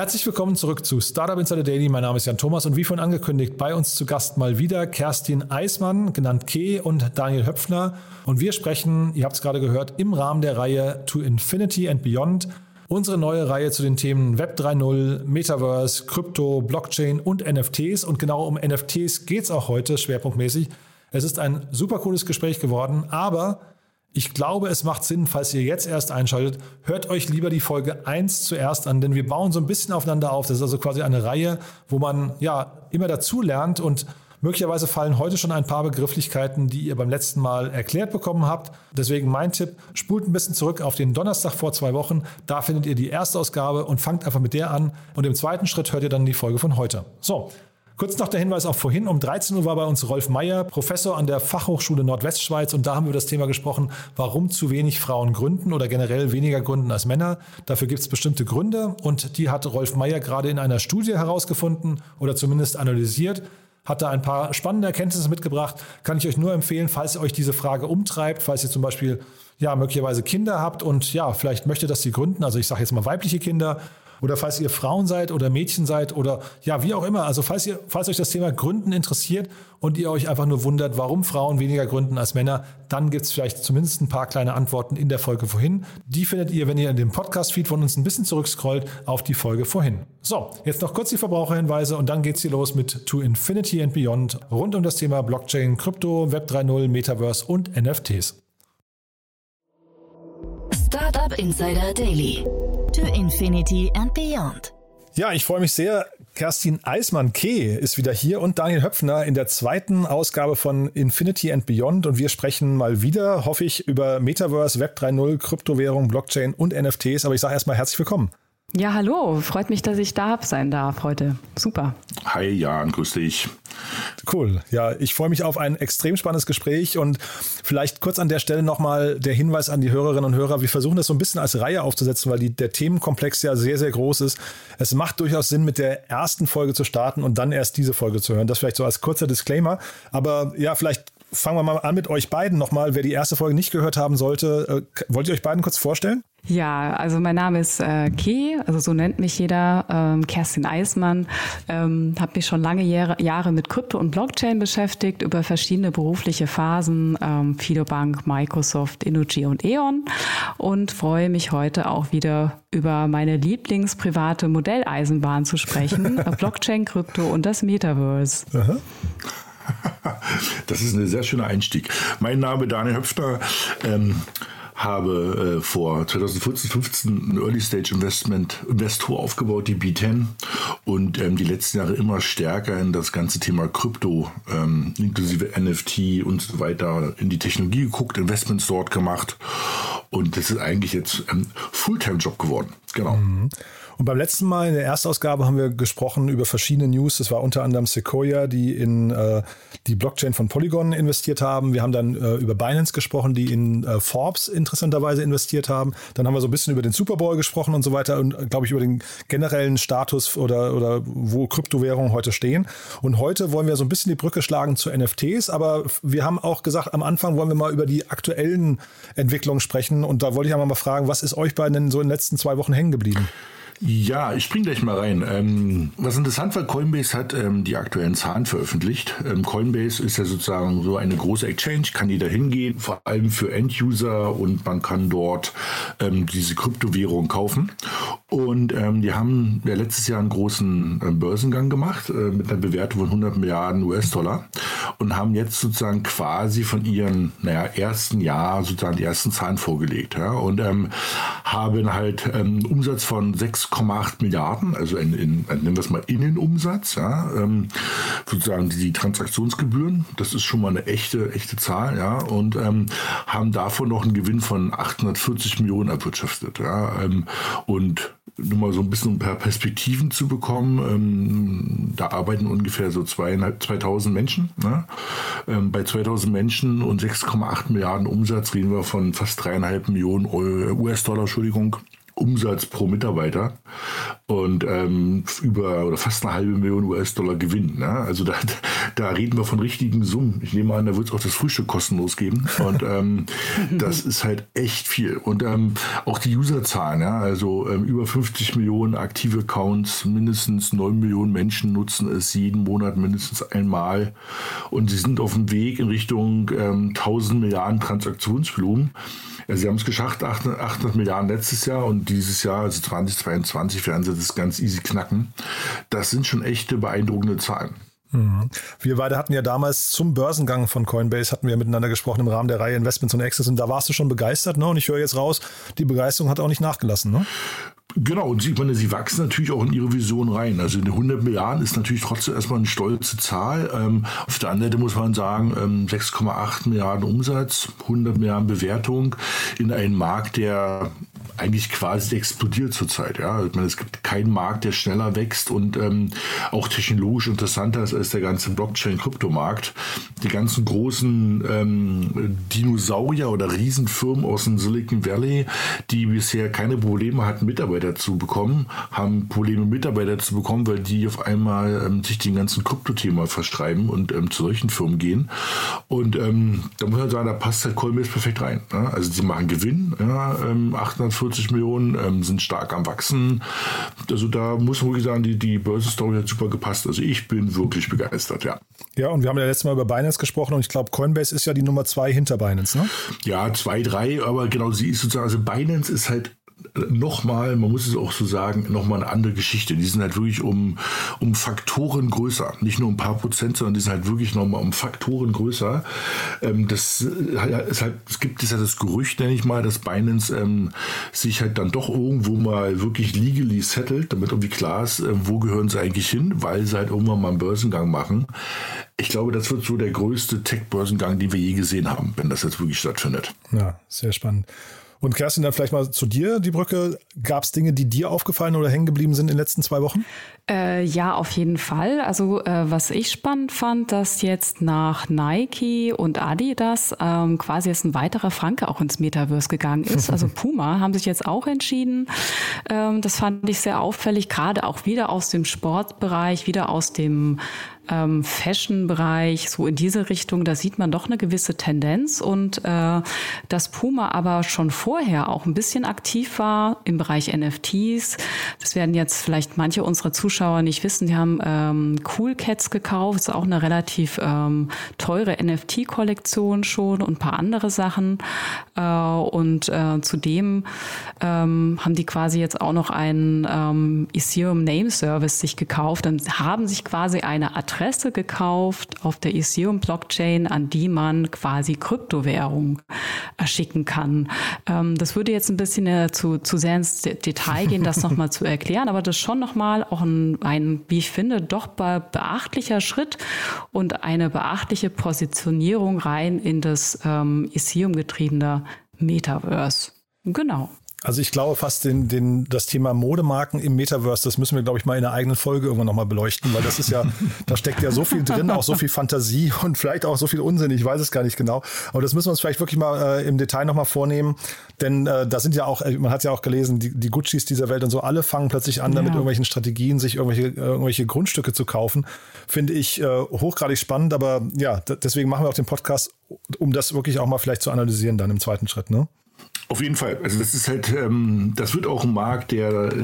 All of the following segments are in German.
Herzlich willkommen zurück zu Startup Insider Daily. Mein Name ist Jan Thomas und wie vorhin angekündigt, bei uns zu Gast mal wieder Kerstin Eismann, genannt Ke und Daniel Höpfner. Und wir sprechen, ihr habt es gerade gehört, im Rahmen der Reihe To Infinity and Beyond. Unsere neue Reihe zu den Themen Web 3.0, Metaverse, Krypto, Blockchain und NFTs. Und genau um NFTs geht es auch heute schwerpunktmäßig. Es ist ein super cooles Gespräch geworden, aber ich glaube, es macht Sinn, falls ihr jetzt erst einschaltet, hört euch lieber die Folge 1 zuerst an, denn wir bauen so ein bisschen aufeinander auf. Das ist also quasi eine Reihe, wo man ja immer dazu lernt und möglicherweise fallen heute schon ein paar Begrifflichkeiten, die ihr beim letzten Mal erklärt bekommen habt. Deswegen mein Tipp, spult ein bisschen zurück auf den Donnerstag vor zwei Wochen. Da findet ihr die erste Ausgabe und fangt einfach mit der an. Und im zweiten Schritt hört ihr dann die Folge von heute. So, Kurz noch der Hinweis auch vorhin, um 13 Uhr war bei uns Rolf Meyer, Professor an der Fachhochschule Nordwestschweiz. Und da haben wir über das Thema gesprochen, warum zu wenig Frauen gründen oder generell weniger gründen als Männer. Dafür gibt es bestimmte Gründe. Und die hat Rolf Meyer gerade in einer Studie herausgefunden oder zumindest analysiert. Hat da ein paar spannende Erkenntnisse mitgebracht. Kann ich euch nur empfehlen, falls ihr euch diese Frage umtreibt, falls ihr zum Beispiel ja möglicherweise Kinder habt und ja vielleicht möchtet, dass sie gründen, also ich sage jetzt mal weibliche Kinder oder falls ihr Frauen seid oder Mädchen seid oder ja, wie auch immer. Also falls ihr, falls euch das Thema Gründen interessiert und ihr euch einfach nur wundert, warum Frauen weniger gründen als Männer, dann gibt es vielleicht zumindest ein paar kleine Antworten in der Folge vorhin. Die findet ihr, wenn ihr in dem Podcast-Feed von uns ein bisschen zurückscrollt, auf die Folge vorhin. So, jetzt noch kurz die Verbraucherhinweise und dann geht's hier los mit To Infinity and Beyond rund um das Thema Blockchain, Krypto, Web 3.0, Metaverse und NFTs. Startup Insider Daily. To Infinity and Beyond. Ja, ich freue mich sehr. Kerstin Eismann-Keh ist wieder hier und Daniel Höpfner in der zweiten Ausgabe von Infinity and Beyond. Und wir sprechen mal wieder, hoffe ich, über Metaverse, Web 3.0, Kryptowährung, Blockchain und NFTs. Aber ich sage erstmal herzlich willkommen. Ja, hallo. Freut mich, dass ich da sein darf heute. Super. Hi, Jan, grüß dich. Cool. Ja, ich freue mich auf ein extrem spannendes Gespräch und vielleicht kurz an der Stelle nochmal der Hinweis an die Hörerinnen und Hörer. Wir versuchen das so ein bisschen als Reihe aufzusetzen, weil die, der Themenkomplex ja sehr, sehr groß ist. Es macht durchaus Sinn, mit der ersten Folge zu starten und dann erst diese Folge zu hören. Das vielleicht so als kurzer Disclaimer. Aber ja, vielleicht fangen wir mal an mit euch beiden nochmal. Wer die erste Folge nicht gehört haben sollte, äh, wollt ihr euch beiden kurz vorstellen? Ja, also mein Name ist äh, Key, also so nennt mich jeder, ähm, Kerstin Eismann. Ähm, habe mich schon lange Jahre, Jahre mit Krypto und Blockchain beschäftigt, über verschiedene berufliche Phasen, ähm, Fidobank, Microsoft, Innogy und E.ON und freue mich heute auch wieder über meine Lieblingsprivate Modelleisenbahn zu sprechen, Blockchain, Krypto und das Metaverse. Aha. Das ist ein sehr schöner Einstieg. Mein Name ist Daniel Höpfner. Ähm, habe äh, vor 2014, 15 ein Early Stage Investment Investor aufgebaut, die B10 und ähm, die letzten Jahre immer stärker in das ganze Thema Krypto, ähm, inklusive NFT und so weiter in die Technologie geguckt, Investments dort gemacht und das ist eigentlich jetzt ein Fulltime-Job geworden. Genau. Mhm. Und beim letzten Mal in der Erstausgabe haben wir gesprochen über verschiedene News. Das war unter anderem Sequoia, die in äh, die Blockchain von Polygon investiert haben. Wir haben dann äh, über Binance gesprochen, die in äh, Forbes interessanterweise investiert haben. Dann haben wir so ein bisschen über den Super Bowl gesprochen und so weiter und äh, glaube ich über den generellen Status oder, oder wo Kryptowährungen heute stehen. Und heute wollen wir so ein bisschen die Brücke schlagen zu NFTs, aber wir haben auch gesagt, am Anfang wollen wir mal über die aktuellen Entwicklungen sprechen. Und da wollte ich einmal mal fragen, was ist euch beiden denn so in den letzten zwei Wochen hängen geblieben? Ja, ich spring gleich mal rein. Ähm, was interessant war, Coinbase hat ähm, die aktuellen Zahlen veröffentlicht. Ähm, Coinbase ist ja sozusagen so eine große Exchange, kann jeder hingehen, vor allem für End-User und man kann dort ähm, diese Kryptowährung kaufen. Und ähm, die haben ja letztes Jahr einen großen äh, Börsengang gemacht äh, mit einer Bewertung von 100 Milliarden US-Dollar und haben jetzt sozusagen quasi von ihren naja, ersten Jahr sozusagen die ersten Zahlen vorgelegt. Ja, und ähm, haben halt Umsatz von 6 6,8 Milliarden, also in, in, nennen wir es mal Innenumsatz, ja, ähm, sozusagen die, die, Transaktionsgebühren, das ist schon mal eine echte, echte Zahl, ja, und ähm, haben davon noch einen Gewinn von 840 Millionen erwirtschaftet, ja, ähm, und nur mal so ein bisschen ein paar Perspektiven zu bekommen, ähm, da arbeiten ungefähr so zweieinhalb, 2000 Menschen. Ne? Ähm, bei 2000 Menschen und 6,8 Milliarden Umsatz reden wir von fast dreieinhalb Millionen US-Dollar, Entschuldigung. Umsatz pro Mitarbeiter und ähm, über oder fast eine halbe Million US-Dollar Gewinn. Ne? Also da, da reden wir von richtigen Summen. Ich nehme an, da wird es auch das Frühstück kostenlos geben. Und ähm, das ist halt echt viel. Und ähm, auch die Userzahlen, ja? also ähm, über 50 Millionen aktive Accounts, mindestens 9 Millionen Menschen nutzen es jeden Monat mindestens einmal. Und sie sind auf dem Weg in Richtung ähm, 1000 Milliarden Transaktionsvolumen. Also sie haben es geschafft, 800, 800 Milliarden letztes Jahr und dieses Jahr, also 2022, werden sie das ganz easy knacken. Das sind schon echte beeindruckende Zahlen. Mhm. Wir beide hatten ja damals zum Börsengang von Coinbase, hatten wir miteinander gesprochen im Rahmen der Reihe Investments und Access und da warst du schon begeistert, ne? Und ich höre jetzt raus, die Begeisterung hat auch nicht nachgelassen, ne? Genau, und sie, meine, sie wachsen natürlich auch in ihre Vision rein. Also 100 Milliarden ist natürlich trotzdem erstmal eine stolze Zahl. Ähm, auf der anderen Seite muss man sagen, ähm, 6,8 Milliarden Umsatz, 100 Milliarden Bewertung in einem Markt, der eigentlich quasi explodiert zurzeit. Ja, ich meine, es gibt keinen Markt, der schneller wächst und ähm, auch technologisch interessanter ist als der ganze Blockchain-Kryptomarkt. Die ganzen großen ähm, Dinosaurier oder Riesenfirmen aus dem Silicon Valley, die bisher keine Probleme hatten, Mitarbeiter zu bekommen, haben Probleme, Mitarbeiter zu bekommen, weil die auf einmal ähm, sich den ganzen Kryptothema verstreiben und ähm, zu solchen Firmen gehen. Und ähm, da muss man sagen, da passt halt Coinbase perfekt rein. Ja? Also sie machen Gewinn, ja, 840 40 Millionen, ähm, sind stark am Wachsen. Also da muss man wirklich sagen, die, die Börsenstory hat super gepasst. Also ich bin wirklich begeistert, ja. Ja, und wir haben ja letztes Mal über Binance gesprochen und ich glaube, Coinbase ist ja die Nummer zwei hinter Binance, ne? Ja, zwei, drei, aber genau, sie ist sozusagen, also Binance ist halt nochmal, man muss es auch so sagen, nochmal eine andere Geschichte. Die sind halt wirklich um, um Faktoren größer. Nicht nur ein paar Prozent, sondern die sind halt wirklich nochmal um Faktoren größer. Ähm, das ist halt, es gibt ja das Gerücht, nenne ich mal, dass Binance ähm, sich halt dann doch irgendwo mal wirklich legally settelt, damit irgendwie klar ist, äh, wo gehören sie eigentlich hin, weil sie halt irgendwann mal einen Börsengang machen. Ich glaube, das wird so der größte Tech-Börsengang, den wir je gesehen haben, wenn das jetzt wirklich stattfindet. Ja, sehr spannend. Und Kerstin, dann vielleicht mal zu dir, die Brücke. Gab es Dinge, die dir aufgefallen oder hängen geblieben sind in den letzten zwei Wochen? Äh, ja, auf jeden Fall. Also äh, was ich spannend fand, dass jetzt nach Nike und Adidas ähm, quasi jetzt ein weiterer Franke auch ins Metaverse gegangen ist. Also Puma haben sich jetzt auch entschieden. Ähm, das fand ich sehr auffällig, gerade auch wieder aus dem Sportbereich, wieder aus dem ähm, Fashion-Bereich, so in diese Richtung, da sieht man doch eine gewisse Tendenz und äh, dass Puma aber schon vorher auch ein bisschen aktiv war im Bereich NFTs. Das werden jetzt vielleicht manche unserer Zuschauer nicht wissen. Die haben ähm, Cool Cats gekauft, ist auch eine relativ ähm, teure NFT-Kollektion schon und ein paar andere Sachen. Äh, und äh, zudem ähm, haben die quasi jetzt auch noch einen ähm, Ethereum Name Service sich gekauft und haben sich quasi eine Adresse Adresse gekauft auf der Ethereum Blockchain, an die man quasi Kryptowährung schicken kann. Ähm, das würde jetzt ein bisschen äh, zu, zu sehr ins Detail gehen, das nochmal zu erklären, aber das ist schon nochmal auch ein, ein, wie ich finde, doch beachtlicher Schritt und eine beachtliche Positionierung rein in das ähm, Ethereum getriebene Metaverse. Genau. Also ich glaube fast den, den, das Thema Modemarken im Metaverse, das müssen wir, glaube ich, mal in einer eigenen Folge irgendwann nochmal beleuchten, weil das ist ja, da steckt ja so viel drin, auch so viel Fantasie und vielleicht auch so viel Unsinn, ich weiß es gar nicht genau. Aber das müssen wir uns vielleicht wirklich mal äh, im Detail nochmal vornehmen, denn äh, da sind ja auch, äh, man hat ja auch gelesen, die, die Guccis dieser Welt und so, alle fangen plötzlich an, ja. mit irgendwelchen Strategien, sich irgendwelche, äh, irgendwelche Grundstücke zu kaufen. Finde ich äh, hochgradig spannend, aber ja, deswegen machen wir auch den Podcast, um das wirklich auch mal vielleicht zu analysieren dann im zweiten Schritt, ne? Auf jeden Fall. Also das ist halt, ähm, das wird auch ein Markt, der äh,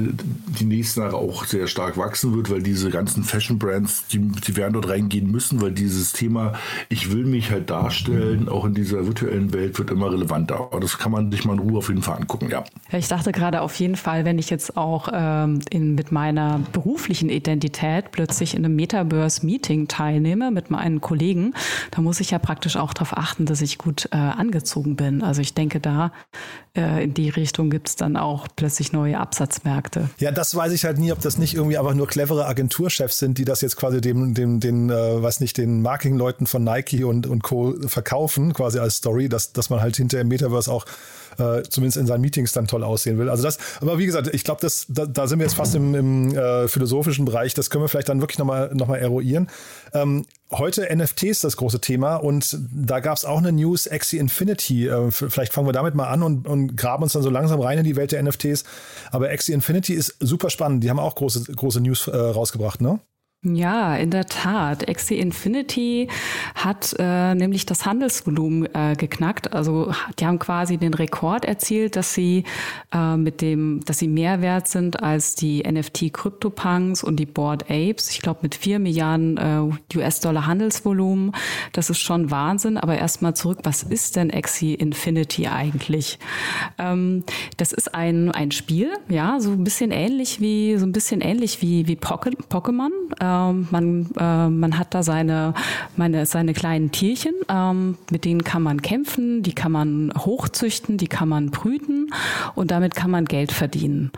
die nächsten Jahre auch sehr stark wachsen wird, weil diese ganzen Fashion-Brands, die, die werden dort reingehen müssen, weil dieses Thema, ich will mich halt darstellen, auch in dieser virtuellen Welt, wird immer relevanter. Aber das kann man sich mal in Ruhe auf jeden Fall angucken, ja. ich dachte gerade auf jeden Fall, wenn ich jetzt auch ähm, in, mit meiner beruflichen Identität plötzlich in einem Metaverse-Meeting teilnehme mit meinen Kollegen, da muss ich ja praktisch auch darauf achten, dass ich gut äh, angezogen bin. Also ich denke, da äh, in die Richtung gibt es dann auch plötzlich neue Absatzmärkte. Ja, das weiß ich halt nie, ob das nicht irgendwie einfach nur clevere Agenturchefs sind, die das jetzt quasi dem, dem, den, äh, weiß nicht, den Marketingleuten von Nike und, und Co. verkaufen, quasi als Story, dass, dass man halt hinter im Metaverse auch äh, zumindest in seinen Meetings dann toll aussehen will. Also das, aber wie gesagt, ich glaube, da, da sind wir jetzt fast im, im äh, philosophischen Bereich. Das können wir vielleicht dann wirklich nochmal noch mal eruieren. Ähm, heute NFTs das große Thema und da gab es auch eine News, Axie Infinity. Äh, vielleicht fangen wir damit mal an und, und graben uns dann so langsam rein in die Welt der NFTs. Aber Axie Infinity ist super spannend. Die haben auch große, große News äh, rausgebracht, ne? Ja, in der Tat. Axie Infinity hat äh, nämlich das Handelsvolumen äh, geknackt. Also die haben quasi den Rekord erzielt, dass sie äh, mit dem, dass sie mehr wert sind als die NFT CryptoPunks und die Board Apes. Ich glaube mit vier Milliarden äh, US-Dollar Handelsvolumen. Das ist schon Wahnsinn. Aber erstmal zurück, was ist denn Axie Infinity eigentlich? Ähm, das ist ein ein Spiel, ja, so ein bisschen ähnlich wie so ein bisschen ähnlich wie wie Pokémon. Ähm, man, äh, man hat da seine, meine, seine kleinen Tierchen, ähm, mit denen kann man kämpfen, die kann man hochzüchten, die kann man brüten und damit kann man Geld verdienen.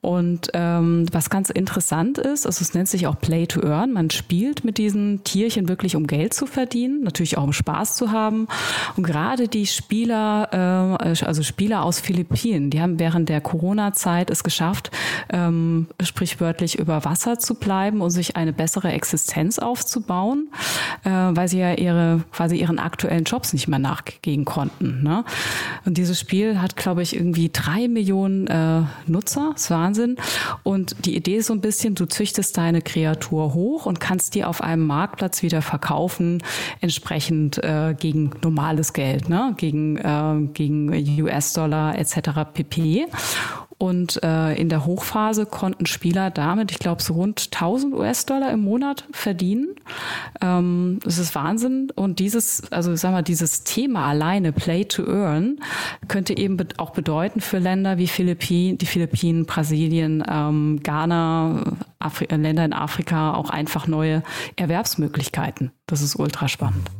Und ähm, was ganz interessant ist, also es nennt sich auch Play to Earn, man spielt mit diesen Tierchen wirklich, um Geld zu verdienen, natürlich auch um Spaß zu haben. Und gerade die Spieler, äh, also Spieler aus Philippinen, die haben während der Corona-Zeit es geschafft, ähm, sprichwörtlich über Wasser zu bleiben und sich eine bessere Existenz aufzubauen, äh, weil sie ja ihre quasi ihren aktuellen Jobs nicht mehr nachgehen konnten. Ne? Und dieses Spiel hat, glaube ich, irgendwie drei Millionen äh, Nutzer. Das ist Wahnsinn. Und die Idee ist so ein bisschen, du züchtest deine Kreatur hoch und kannst die auf einem Marktplatz wieder verkaufen, entsprechend äh, gegen normales Geld, ne? gegen, äh, gegen US-Dollar etc. pp. Und äh, in der Hochphase konnten Spieler damit, ich glaube, so rund 1000 US-Dollar im Monat verdienen. Ähm, das ist Wahnsinn. Und dieses, also sag mal, dieses Thema alleine, Play to Earn, könnte eben auch bedeuten für Länder wie Philippinen, die Philippinen, Brasilien, ähm, Ghana, Afri Länder in Afrika auch einfach neue Erwerbsmöglichkeiten. Das ist ultra spannend.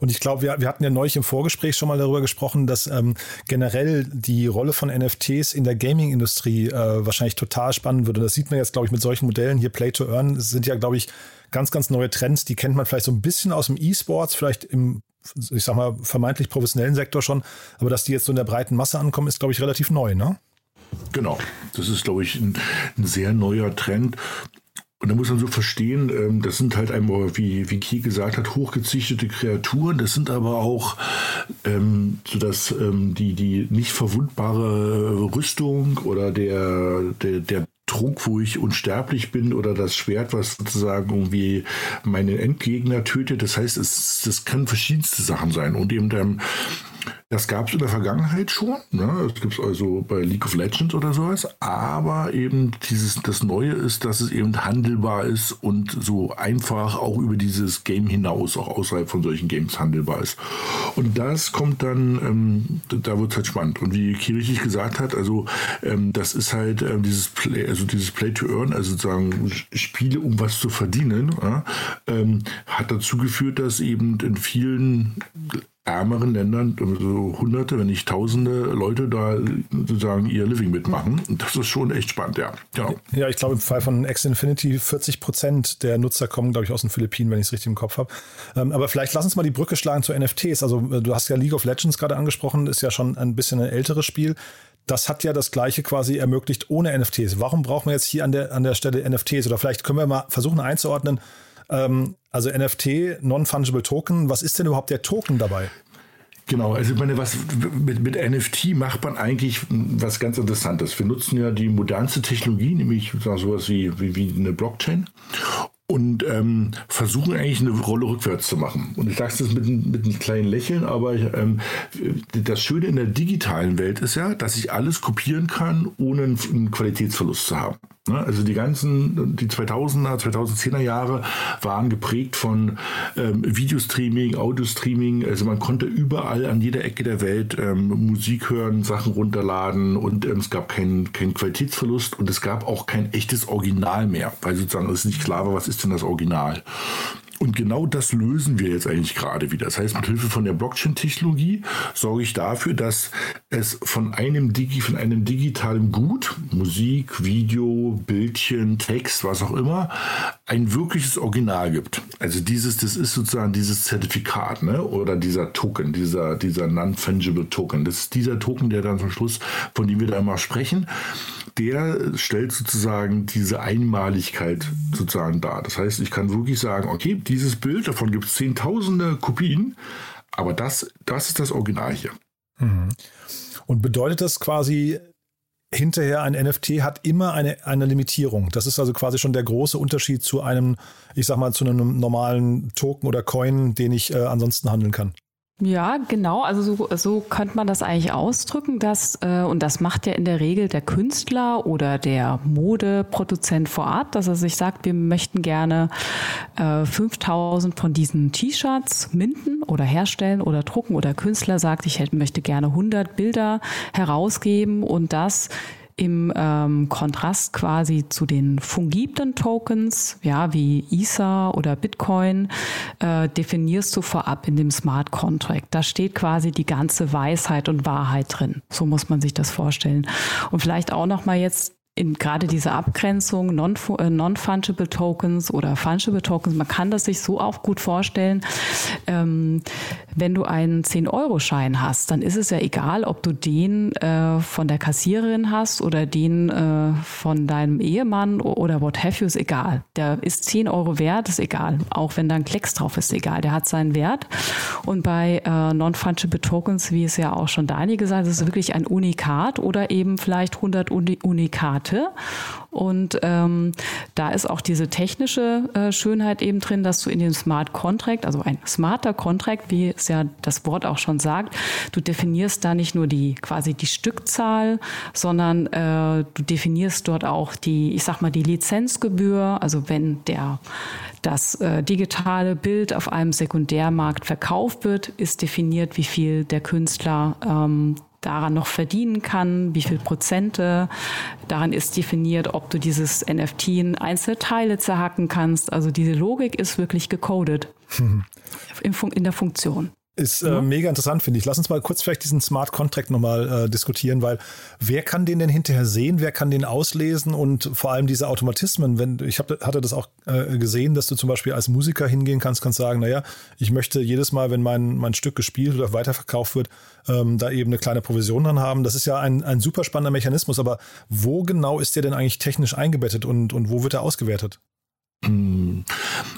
Und ich glaube, wir, wir hatten ja neulich im Vorgespräch schon mal darüber gesprochen, dass ähm, generell die Rolle von NFTs in der Gaming-Industrie äh, wahrscheinlich total spannend wird. Und das sieht man jetzt, glaube ich, mit solchen Modellen hier Play to Earn sind ja, glaube ich, ganz, ganz neue Trends. Die kennt man vielleicht so ein bisschen aus dem E-Sports, vielleicht im, ich sag mal, vermeintlich professionellen Sektor schon. Aber dass die jetzt so in der breiten Masse ankommen, ist, glaube ich, relativ neu, ne? Genau, das ist, glaube ich, ein, ein sehr neuer Trend. Und da muss man so verstehen, ähm, das sind halt einmal, wie, wie Kie gesagt hat, hochgezüchtete Kreaturen. Das sind aber auch ähm, so dass ähm, die, die nicht verwundbare Rüstung oder der, der, der Trunk, wo ich unsterblich bin oder das Schwert, was sozusagen irgendwie meinen Endgegner tötet. Das heißt, es, das kann verschiedenste Sachen sein. Und eben ähm, das gab es in der Vergangenheit schon. Ne? Das gibt es also bei League of Legends oder sowas. Aber eben dieses, das Neue ist, dass es eben handelbar ist und so einfach auch über dieses Game hinaus, auch außerhalb von solchen Games handelbar ist. Und das kommt dann, ähm, da wird es halt spannend. Und wie Ki richtig gesagt hat, also ähm, das ist halt ähm, dieses Play, also dieses Play to Earn, also sozusagen Spiele, um was zu verdienen, ja, ähm, hat dazu geführt, dass eben in vielen ärmeren Ländern so hunderte, wenn nicht tausende Leute da sozusagen ihr Living mitmachen. Und das ist schon echt spannend, ja. Genau. Ja, ich glaube im Fall von X Infinity 40 Prozent der Nutzer kommen, glaube ich, aus den Philippinen, wenn ich es richtig im Kopf habe. Ähm, aber vielleicht lass uns mal die Brücke schlagen zu NFTs. Also äh, du hast ja League of Legends gerade angesprochen, ist ja schon ein bisschen ein älteres Spiel. Das hat ja das gleiche quasi ermöglicht ohne NFTs. Warum brauchen wir jetzt hier an der, an der Stelle NFTs? Oder vielleicht können wir mal versuchen einzuordnen, ähm, also NFT, Non-Fungible Token, was ist denn überhaupt der Token dabei? Genau, also ich meine, was mit, mit NFT macht man eigentlich was ganz Interessantes. Wir nutzen ja die modernste Technologie, nämlich sowas wie, wie, wie eine Blockchain und ähm, versuchen eigentlich eine Rolle rückwärts zu machen. Und ich sage das mit, mit einem kleinen Lächeln, aber ähm, das Schöne in der digitalen Welt ist ja, dass ich alles kopieren kann, ohne einen Qualitätsverlust zu haben. Ne? Also die ganzen, die 2000er, 2010er Jahre waren geprägt von ähm, Videostreaming, Audiostreaming. Also man konnte überall an jeder Ecke der Welt ähm, Musik hören, Sachen runterladen und ähm, es gab keinen kein Qualitätsverlust und es gab auch kein echtes Original mehr, weil sozusagen es nicht klar war, was ist denn das Original. Und genau das lösen wir jetzt eigentlich gerade wieder. Das heißt, mit Hilfe von der Blockchain-Technologie sorge ich dafür, dass es von einem, Digi, von einem digitalen Gut, Musik, Video, Bildchen, Text, was auch immer, ein wirkliches Original gibt. Also dieses, das ist sozusagen dieses Zertifikat, ne? Oder dieser Token, dieser, dieser Non-Fungible Token. Das ist dieser Token, der dann zum Schluss, von dem wir da immer sprechen, der stellt sozusagen diese Einmaligkeit sozusagen dar. Das heißt, ich kann wirklich sagen, okay, dieses Bild, davon gibt es zehntausende Kopien, aber das, das ist das Original hier. Mhm. Und bedeutet das quasi, hinterher ein NFT hat immer eine, eine Limitierung. Das ist also quasi schon der große Unterschied zu einem, ich sag mal, zu einem normalen Token oder Coin, den ich äh, ansonsten handeln kann. Ja, genau. Also so, so könnte man das eigentlich ausdrücken, dass, äh, und das macht ja in der Regel der Künstler oder der Modeproduzent vor Ort, dass er sich sagt, wir möchten gerne äh, 5000 von diesen T-Shirts minden oder herstellen oder drucken oder Künstler sagt, ich hätte, möchte gerne 100 Bilder herausgeben und das im ähm, Kontrast quasi zu den fungiblen Tokens, ja, wie Ether oder Bitcoin, äh, definierst du vorab in dem Smart Contract. Da steht quasi die ganze Weisheit und Wahrheit drin. So muss man sich das vorstellen. Und vielleicht auch noch mal jetzt in gerade diese Abgrenzung äh, Non-Fungible Tokens oder Fungible Tokens, man kann das sich so auch gut vorstellen, ähm, wenn du einen 10-Euro-Schein hast, dann ist es ja egal, ob du den äh, von der Kassiererin hast oder den äh, von deinem Ehemann oder what have you, ist egal. Der ist 10 Euro wert, ist egal. Auch wenn da ein Klecks drauf ist, egal. Der hat seinen Wert. Und bei äh, Non-Fungible Tokens, wie es ja auch schon Dani gesagt hat, ist es wirklich ein Unikat oder eben vielleicht 100 Unikate. Monate. Und ähm, da ist auch diese technische äh, Schönheit eben drin, dass du in dem Smart Contract, also ein smarter Contract, wie es ja das Wort auch schon sagt, du definierst da nicht nur die quasi die Stückzahl, sondern äh, du definierst dort auch die, ich sag mal, die Lizenzgebühr. Also wenn der das äh, digitale Bild auf einem Sekundärmarkt verkauft wird, ist definiert, wie viel der Künstler ähm, daran noch verdienen kann, wie viel Prozente. Daran ist definiert, ob du dieses NFT in einzelne Teile zerhacken kannst. Also diese Logik ist wirklich gecodet mhm. in, in der Funktion. Ist äh, mega interessant, finde ich. Lass uns mal kurz vielleicht diesen Smart Contract nochmal äh, diskutieren, weil wer kann den denn hinterher sehen, wer kann den auslesen und vor allem diese Automatismen, wenn ich hab, hatte das auch äh, gesehen, dass du zum Beispiel als Musiker hingehen kannst, kannst sagen, naja, ich möchte jedes Mal, wenn mein, mein Stück gespielt oder weiterverkauft wird, ähm, da eben eine kleine Provision dran haben. Das ist ja ein, ein super spannender Mechanismus, aber wo genau ist der denn eigentlich technisch eingebettet und, und wo wird er ausgewertet? Hm.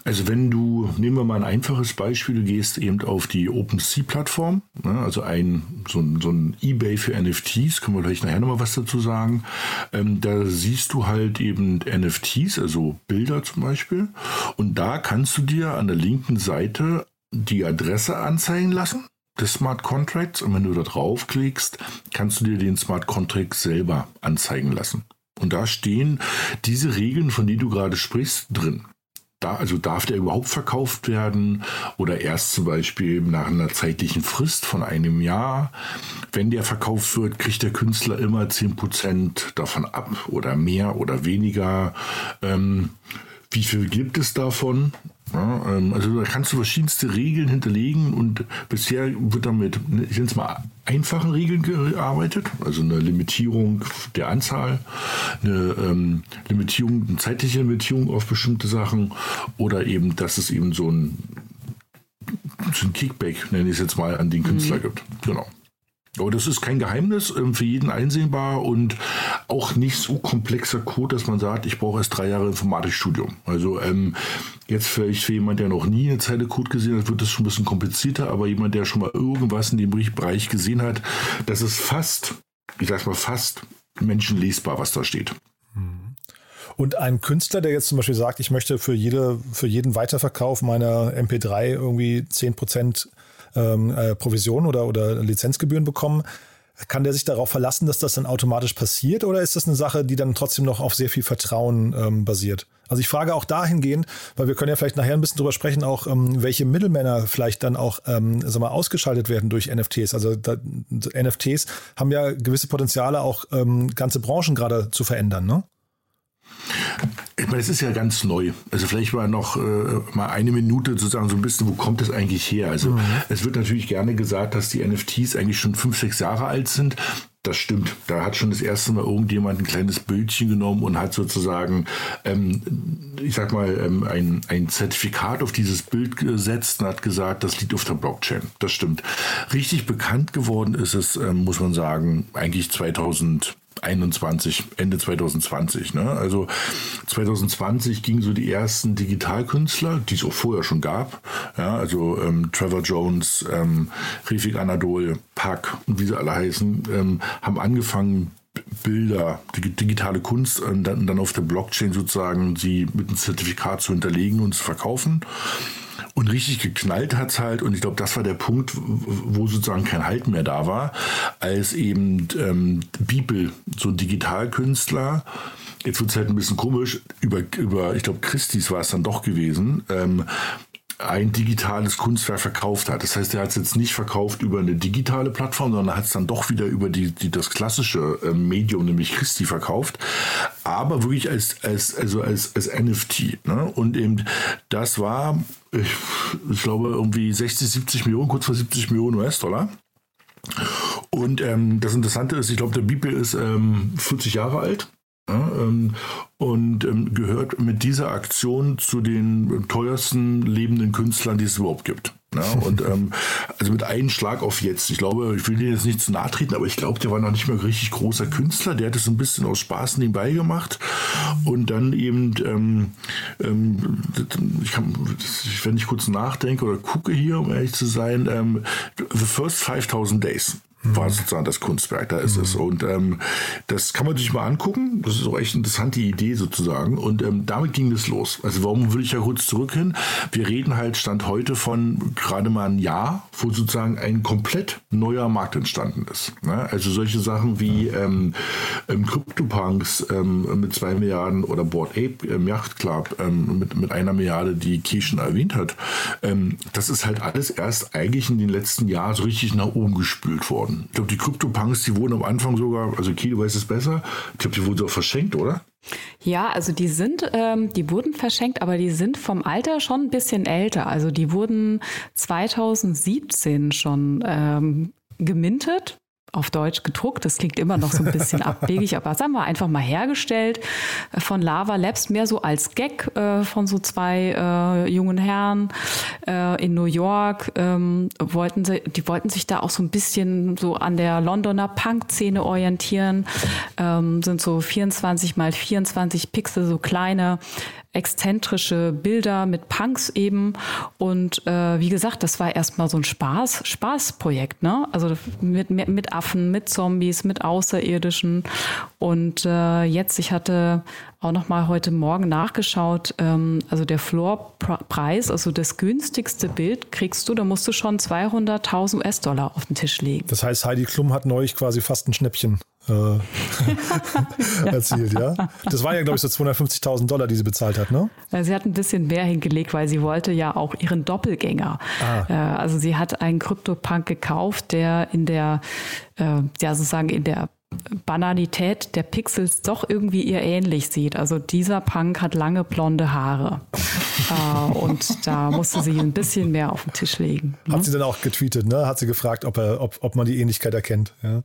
Also wenn du, nehmen wir mal ein einfaches Beispiel, du gehst eben auf die OpenSea-Plattform, ne, also ein so, ein so ein Ebay für NFTs, können wir vielleicht nachher nochmal was dazu sagen. Ähm, da siehst du halt eben NFTs, also Bilder zum Beispiel, und da kannst du dir an der linken Seite die Adresse anzeigen lassen des Smart Contracts und wenn du da draufklickst, kannst du dir den Smart Contract selber anzeigen lassen. Und da stehen diese Regeln, von denen du gerade sprichst, drin. Da, also darf der überhaupt verkauft werden oder erst zum Beispiel nach einer zeitlichen Frist von einem Jahr. Wenn der verkauft wird, kriegt der Künstler immer 10% davon ab oder mehr oder weniger. Ähm, wie viel gibt es davon? Ja, ähm, also da kannst du verschiedenste Regeln hinterlegen und bisher wird damit, ich nenne es mal, einfachen Regeln gearbeitet, also eine Limitierung der Anzahl, eine ähm, Limitierung, eine zeitliche Limitierung auf bestimmte Sachen oder eben, dass es eben so ein, so ein Kickback, nenne ich es jetzt mal, an den Künstler mhm. gibt. Genau. Aber das ist kein Geheimnis, ähm, für jeden einsehbar und auch nicht so komplexer Code, dass man sagt, ich brauche erst drei Jahre Informatikstudium. Also ähm, jetzt vielleicht für jemand, der noch nie eine Zeile Code gesehen hat, wird das schon ein bisschen komplizierter, aber jemand, der schon mal irgendwas in dem Bereich gesehen hat, das ist fast, ich sag's mal fast menschenlesbar, was da steht. Mhm. Und ein Künstler, der jetzt zum Beispiel sagt, ich möchte für, jede, für jeden Weiterverkauf meiner MP3 irgendwie 10% ähm, äh, Provision oder, oder Lizenzgebühren bekommen. Kann der sich darauf verlassen, dass das dann automatisch passiert oder ist das eine Sache, die dann trotzdem noch auf sehr viel Vertrauen ähm, basiert? Also ich frage auch dahingehend, weil wir können ja vielleicht nachher ein bisschen drüber sprechen, auch ähm, welche Mittelmänner vielleicht dann auch ähm, sag mal, ausgeschaltet werden durch NFTs. Also da, NFTs haben ja gewisse Potenziale, auch ähm, ganze Branchen gerade zu verändern, ne? Ich meine, es ist ja ganz neu. Also vielleicht mal noch äh, mal eine Minute zu sagen, so ein bisschen, wo kommt es eigentlich her? Also mhm. es wird natürlich gerne gesagt, dass die NFTs eigentlich schon fünf, sechs Jahre alt sind. Das stimmt. Da hat schon das erste Mal irgendjemand ein kleines Bildchen genommen und hat sozusagen, ähm, ich sag mal, ähm, ein, ein Zertifikat auf dieses Bild gesetzt und hat gesagt, das liegt auf der Blockchain. Das stimmt. Richtig bekannt geworden ist es, ähm, muss man sagen, eigentlich 2000. 21, Ende 2020. Ne? Also 2020 gingen so die ersten Digitalkünstler, die es auch vorher schon gab. Ja, also ähm, Trevor Jones, ähm, Refik Anadol, Pack und wie sie alle heißen, ähm, haben angefangen, Bilder, digitale Kunst und dann, dann auf der Blockchain sozusagen sie mit einem Zertifikat zu hinterlegen und zu verkaufen. Und richtig geknallt hat es halt, und ich glaube, das war der Punkt, wo sozusagen kein Halt mehr da war, als eben ähm, Bibel, so ein Digitalkünstler, jetzt wird es halt ein bisschen komisch, über, über ich glaube, Christis war es dann doch gewesen, ähm, ein digitales Kunstwerk verkauft hat. Das heißt, er hat es jetzt nicht verkauft über eine digitale Plattform, sondern hat es dann doch wieder über die, die das klassische äh, Medium, nämlich Christi, verkauft. Aber wirklich als, als, also als, als NFT. Ne? Und eben das war, ich, ich glaube, irgendwie 60, 70 Millionen, kurz vor 70 Millionen US-Dollar. Und ähm, das Interessante ist, ich glaube, der Bibel ist ähm, 40 Jahre alt. Ja, ähm, und ähm, gehört mit dieser Aktion zu den teuersten lebenden Künstlern, die es überhaupt gibt. Ja, und ähm, also mit einem Schlag auf jetzt. Ich glaube, ich will dir jetzt nicht zu nahe treten, aber ich glaube, der war noch nicht mal richtig großer Künstler. Der hat es so ein bisschen aus Spaß nebenbei gemacht. Und dann eben, ähm, ähm, ich kann, wenn ich kurz nachdenke oder gucke hier, um ehrlich zu sein, ähm, The First 5000 Days war sozusagen das Kunstwerk, da ist mhm. es. Und ähm, das kann man sich mal angucken. Das ist auch echt eine interessante Idee sozusagen. Und ähm, damit ging es los. Also warum will ich ja kurz zurück hin? Wir reden halt Stand heute von gerade mal ein Jahr, wo sozusagen ein komplett neuer Markt entstanden ist. Ne? Also solche Sachen wie ähm, ähm, CryptoPunks ähm, mit zwei Milliarden oder Board Ape ähm, Yacht Club ähm, mit, mit einer Milliarde, die Kirchen erwähnt hat. Ähm, das ist halt alles erst eigentlich in den letzten Jahren so richtig nach oben gespült worden worden. Ich glaube, die Krypto-Punks, die wurden am Anfang sogar, also Kilo weiß es besser, ich glaube, die wurden so verschenkt, oder? Ja, also die sind, ähm, die wurden verschenkt, aber die sind vom Alter schon ein bisschen älter. Also die wurden 2017 schon ähm, gemintet auf Deutsch gedruckt. Das klingt immer noch so ein bisschen abwegig, aber sagen wir einfach mal hergestellt von Lava Labs, mehr so als Gag äh, von so zwei äh, jungen Herren äh, in New York. Ähm, wollten sie, die wollten sich da auch so ein bisschen so an der Londoner Punk-Szene orientieren. Ähm, sind so 24 mal 24 Pixel, so kleine exzentrische Bilder mit Punks eben. Und äh, wie gesagt, das war erstmal so ein Spaß, Spaßprojekt, ne? Also mit, mit Affen, mit Zombies, mit Außerirdischen. Und äh, jetzt, ich hatte auch noch mal heute Morgen nachgeschaut, ähm, also der Floorpreis, also das günstigste Bild kriegst du, da musst du schon 200.000 US-Dollar auf den Tisch legen. Das heißt, Heidi Klum hat neulich quasi fast ein Schnäppchen äh, erzielt, ja. Das waren ja, glaube ich, so 250.000 Dollar, die sie bezahlt hat, ne? Sie hat ein bisschen mehr hingelegt, weil sie wollte ja auch ihren Doppelgänger. Ah. Äh, also sie hat einen Krypto-Punk gekauft, der in der, äh, ja sozusagen in der Banalität der Pixels doch irgendwie ihr ähnlich sieht. Also dieser Punk hat lange blonde Haare. äh, und da musste sie ein bisschen mehr auf den Tisch legen. Ne? Hat sie dann auch getweetet, ne? Hat sie gefragt, ob, er, ob, ob man die Ähnlichkeit erkennt. Ja.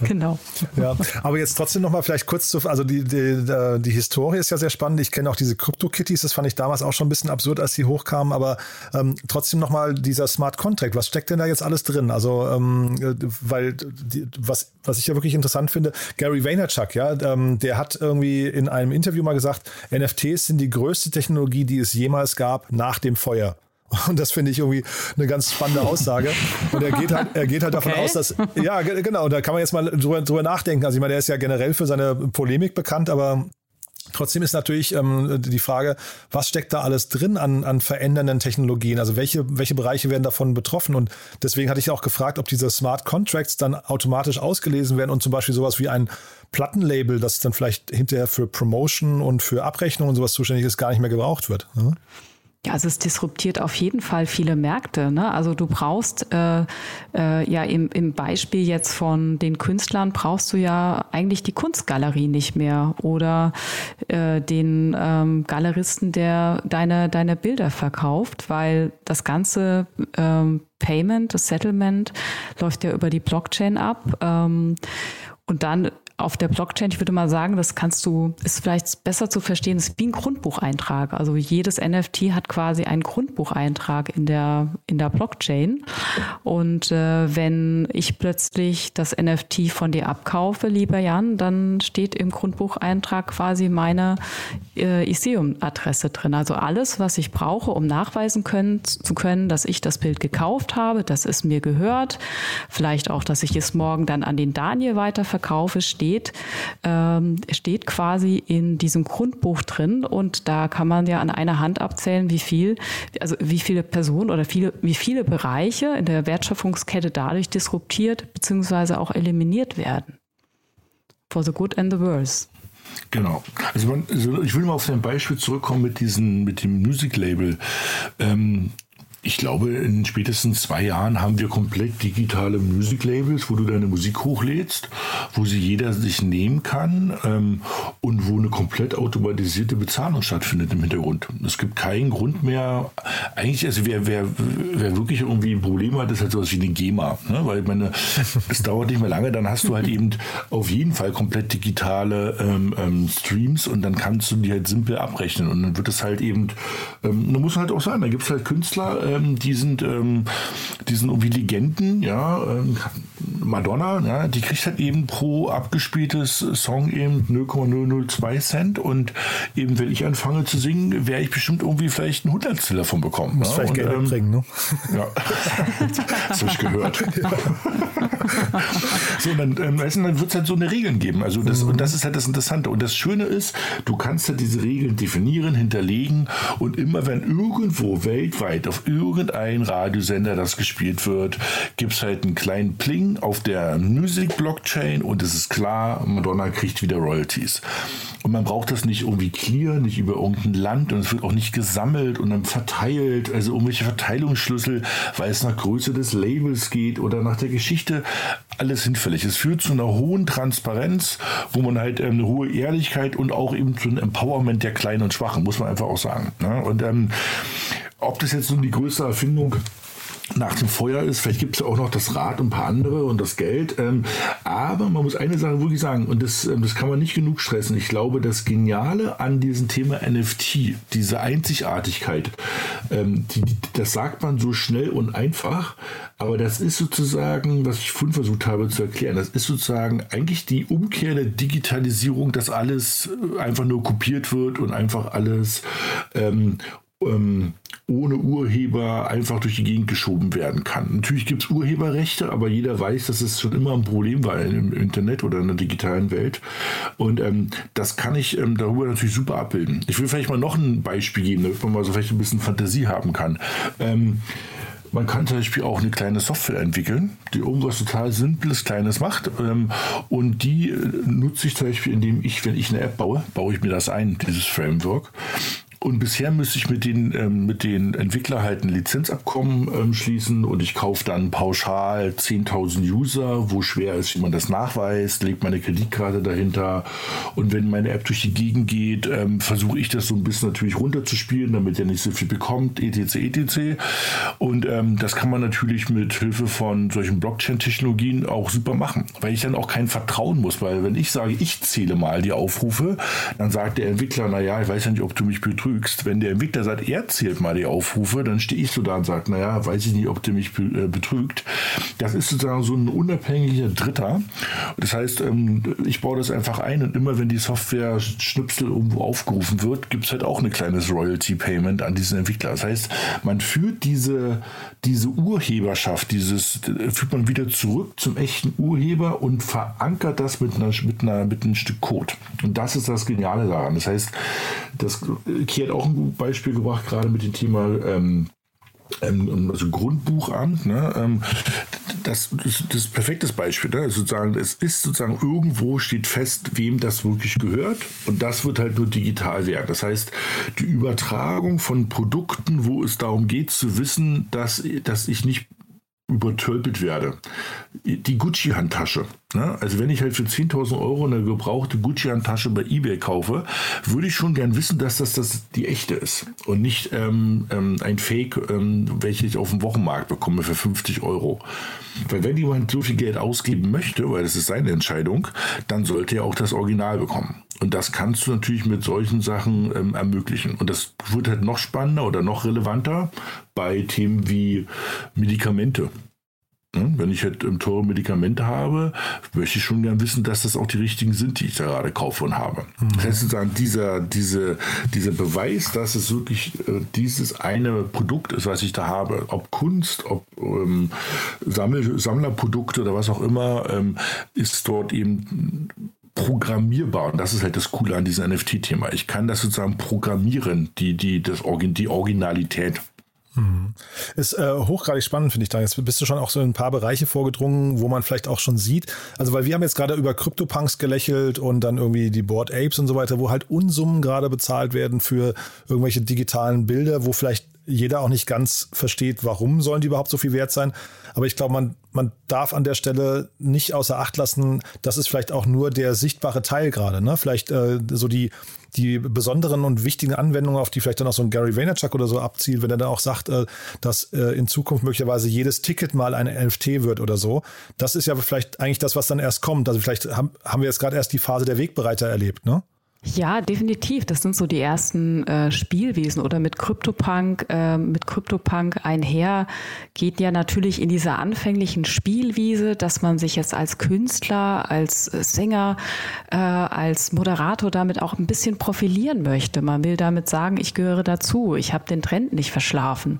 Genau. Ja, aber jetzt trotzdem nochmal vielleicht kurz zu, also die, die, die Historie ist ja sehr spannend. Ich kenne auch diese Crypto-Kitties, das fand ich damals auch schon ein bisschen absurd, als die hochkamen, aber ähm, trotzdem nochmal dieser Smart Contract, was steckt denn da jetzt alles drin? Also, ähm, weil, die, was, was ich ja wirklich interessant finde, Gary Vaynerchuk, ja, ähm, der hat irgendwie in einem Interview mal gesagt, NFTs sind die größte Technologie, die es jemals gab nach dem Feuer. Und das finde ich irgendwie eine ganz spannende Aussage. Und er geht halt, er geht halt davon okay. aus, dass, ja, genau, da kann man jetzt mal drüber, drüber nachdenken. Also ich meine, der ist ja generell für seine Polemik bekannt, aber Trotzdem ist natürlich ähm, die Frage, was steckt da alles drin an, an verändernden Technologien? Also welche, welche Bereiche werden davon betroffen? Und deswegen hatte ich auch gefragt, ob diese Smart Contracts dann automatisch ausgelesen werden und zum Beispiel sowas wie ein Plattenlabel, das dann vielleicht hinterher für Promotion und für Abrechnung und sowas zuständig ist, gar nicht mehr gebraucht wird. Ne? Ja, also es disruptiert auf jeden Fall viele Märkte. Ne? Also du brauchst äh, äh, ja im, im Beispiel jetzt von den Künstlern brauchst du ja eigentlich die Kunstgalerie nicht mehr oder äh, den ähm, Galeristen, der deine, deine Bilder verkauft, weil das ganze ähm, Payment, das Settlement läuft ja über die Blockchain ab. Ähm, und dann auf der Blockchain, ich würde mal sagen, das kannst du, ist vielleicht besser zu verstehen, ist wie ein Grundbucheintrag. Also jedes NFT hat quasi einen Grundbucheintrag in der, in der Blockchain. Und äh, wenn ich plötzlich das NFT von dir abkaufe, lieber Jan, dann steht im Grundbucheintrag quasi meine äh, Ethereum-Adresse drin. Also alles, was ich brauche, um nachweisen können, zu können, dass ich das Bild gekauft habe, dass es mir gehört. Vielleicht auch, dass ich es morgen dann an den Daniel weiterverkaufe, steht steht, ähm, steht quasi in diesem Grundbuch drin und da kann man ja an einer Hand abzählen, wie viel, also wie viele Personen oder viele, wie viele Bereiche in der Wertschöpfungskette dadurch disruptiert bzw. auch eliminiert werden. For the good and the worse. Genau. Also, man, also ich will mal auf dein Beispiel zurückkommen mit diesem, mit dem Music Label. Ähm, ich glaube, in spätestens zwei Jahren haben wir komplett digitale Music Labels, wo du deine Musik hochlädst, wo sie jeder sich nehmen kann ähm, und wo eine komplett automatisierte Bezahlung stattfindet im Hintergrund. Es gibt keinen Grund mehr. Eigentlich, also wer, wer, wer wirklich irgendwie ein Problem hat, ist halt sowas wie eine GEMA. Ne? Weil meine, es dauert nicht mehr lange, dann hast du halt eben auf jeden Fall komplett digitale ähm, ähm, Streams und dann kannst du die halt simpel abrechnen. Und dann wird es halt eben, ähm, da muss man halt auch sagen, da gibt es halt Künstler, ähm, die sind, ähm, die sind irgendwie Legenden, ja, ähm, Madonna, ja, die kriegt halt eben pro abgespieltes Song eben 0,002 Cent und eben wenn ich anfange zu singen, werde ich bestimmt irgendwie vielleicht ein Hundertstel davon bekommen. Muss ja? vielleicht und, Geld ähm, bringen, ne? Ja, das habe ich gehört. so, dann, ähm, dann wird es halt so eine Regeln geben. Also das, mhm. Und das ist halt das Interessante. Und das Schöne ist, du kannst halt diese Regeln definieren, hinterlegen und immer wenn irgendwo weltweit auf irgendein Radiosender das gespielt wird, gibt es halt einen kleinen Pling auf der Music-Blockchain und es ist klar, Madonna kriegt wieder Royalties. Und man braucht das nicht irgendwie clear, nicht über irgendein Land und es wird auch nicht gesammelt und dann verteilt, also irgendwelche Verteilungsschlüssel, weil es nach Größe des Labels geht oder nach der Geschichte. Alles hinfällig. Es führt zu einer hohen Transparenz, wo man halt ähm, eine hohe Ehrlichkeit und auch eben zu einem Empowerment der Kleinen und Schwachen, muss man einfach auch sagen. Ne? Und ähm, ob das jetzt nun die größte Erfindung nach dem Feuer ist. Vielleicht gibt es ja auch noch das Rad und ein paar andere und das Geld. Ähm, aber man muss eine Sache wirklich sagen, und das, ähm, das kann man nicht genug stressen. Ich glaube, das Geniale an diesem Thema NFT, diese Einzigartigkeit, ähm, die, das sagt man so schnell und einfach, aber das ist sozusagen, was ich vorhin versucht habe zu erklären, das ist sozusagen eigentlich die Umkehr der Digitalisierung, dass alles einfach nur kopiert wird und einfach alles ähm, ähm, ohne Urheber einfach durch die Gegend geschoben werden kann. Natürlich gibt es Urheberrechte, aber jeder weiß, dass es schon immer ein Problem war im Internet oder in der digitalen Welt. Und ähm, das kann ich ähm, darüber natürlich super abbilden. Ich will vielleicht mal noch ein Beispiel geben, damit man mal so vielleicht ein bisschen Fantasie haben kann. Ähm, man kann zum Beispiel auch eine kleine Software entwickeln, die irgendwas total Simples, Kleines macht. Ähm, und die äh, nutze ich zum Beispiel, indem ich, wenn ich eine App baue, baue ich mir das ein, dieses Framework. Und bisher müsste ich mit den, ähm, mit den Entwicklern halt ein Lizenzabkommen ähm, schließen und ich kaufe dann pauschal 10.000 User, wo schwer ist, wie man das nachweist, lege meine Kreditkarte dahinter und wenn meine App durch die Gegend geht, ähm, versuche ich das so ein bisschen natürlich runterzuspielen, damit er nicht so viel bekommt, etc. etc. Und ähm, das kann man natürlich mit Hilfe von solchen Blockchain-Technologien auch super machen, weil ich dann auch kein Vertrauen muss, weil wenn ich sage, ich zähle mal die Aufrufe, dann sagt der Entwickler, naja, ich weiß ja nicht, ob du mich betrügst, betrügst. Wenn der Entwickler sagt, er zählt mal die Aufrufe, dann stehe ich so da und sage, naja, weiß ich nicht, ob der mich äh, betrügt. Das ist sozusagen so ein unabhängiger Dritter. Das heißt, ähm, ich baue das einfach ein und immer wenn die Software Schnipsel irgendwo aufgerufen wird, gibt es halt auch ein kleines Royalty-Payment an diesen Entwickler. Das heißt, man führt diese, diese Urheberschaft, dieses führt man wieder zurück zum echten Urheber und verankert das mit, einer, mit, einer, mit einem Stück Code. Und das ist das Geniale daran. Das heißt, das Key hat auch ein Beispiel gebracht, gerade mit dem Thema ähm, ähm, also Grundbuchamt, ne, ähm, das, das, das ist ein perfektes Beispiel. Ne? Sozusagen, es ist sozusagen irgendwo steht fest, wem das wirklich gehört und das wird halt nur digital werden. Das heißt, die Übertragung von Produkten, wo es darum geht zu wissen, dass, dass ich nicht übertölpelt werde. Die Gucci-Handtasche. Ne? Also wenn ich halt für 10.000 Euro eine gebrauchte Gucci-Handtasche bei eBay kaufe, würde ich schon gern wissen, dass das, das die echte ist und nicht ähm, ähm, ein Fake, ähm, welches ich auf dem Wochenmarkt bekomme für 50 Euro. Weil wenn jemand so viel Geld ausgeben möchte, weil das ist seine Entscheidung, dann sollte er auch das Original bekommen. Und das kannst du natürlich mit solchen Sachen ähm, ermöglichen. Und das wird halt noch spannender oder noch relevanter bei Themen wie Medikamente. Wenn ich halt ähm, teure Medikamente habe, möchte ich schon gern wissen, dass das auch die richtigen sind, die ich da gerade kaufe und habe. Mhm. Das heißt sozusagen, dieser, diese, dieser Beweis, dass es wirklich äh, dieses eine Produkt ist, was ich da habe, ob Kunst, ob ähm, Sammel, Sammlerprodukte oder was auch immer, ähm, ist dort eben programmierbar. Und das ist halt das Coole an diesem NFT-Thema. Ich kann das sozusagen programmieren, die, die, das, die Originalität. Ist äh, hochgradig spannend, finde ich da. Jetzt bist du schon auch so in ein paar Bereiche vorgedrungen, wo man vielleicht auch schon sieht. Also, weil wir haben jetzt gerade über CryptoPunks gelächelt und dann irgendwie die Board Apes und so weiter, wo halt Unsummen gerade bezahlt werden für irgendwelche digitalen Bilder, wo vielleicht jeder auch nicht ganz versteht, warum sollen die überhaupt so viel wert sein. Aber ich glaube, man, man darf an der Stelle nicht außer Acht lassen, das ist vielleicht auch nur der sichtbare Teil gerade. Ne? Vielleicht äh, so die, die besonderen und wichtigen Anwendungen, auf die vielleicht dann auch so ein Gary Vaynerchuk oder so abzielt, wenn er dann auch sagt, äh, dass äh, in Zukunft möglicherweise jedes Ticket mal eine NFT wird oder so. Das ist ja vielleicht eigentlich das, was dann erst kommt. Also vielleicht haben, haben wir jetzt gerade erst die Phase der Wegbereiter erlebt, ne? Ja, definitiv. Das sind so die ersten äh, Spielwesen oder mit CryptoPunk, äh, mit CryptoPunk einher geht ja natürlich in dieser anfänglichen Spielwiese, dass man sich jetzt als Künstler, als Sänger, äh, als Moderator damit auch ein bisschen profilieren möchte. Man will damit sagen, ich gehöre dazu, ich habe den Trend nicht verschlafen.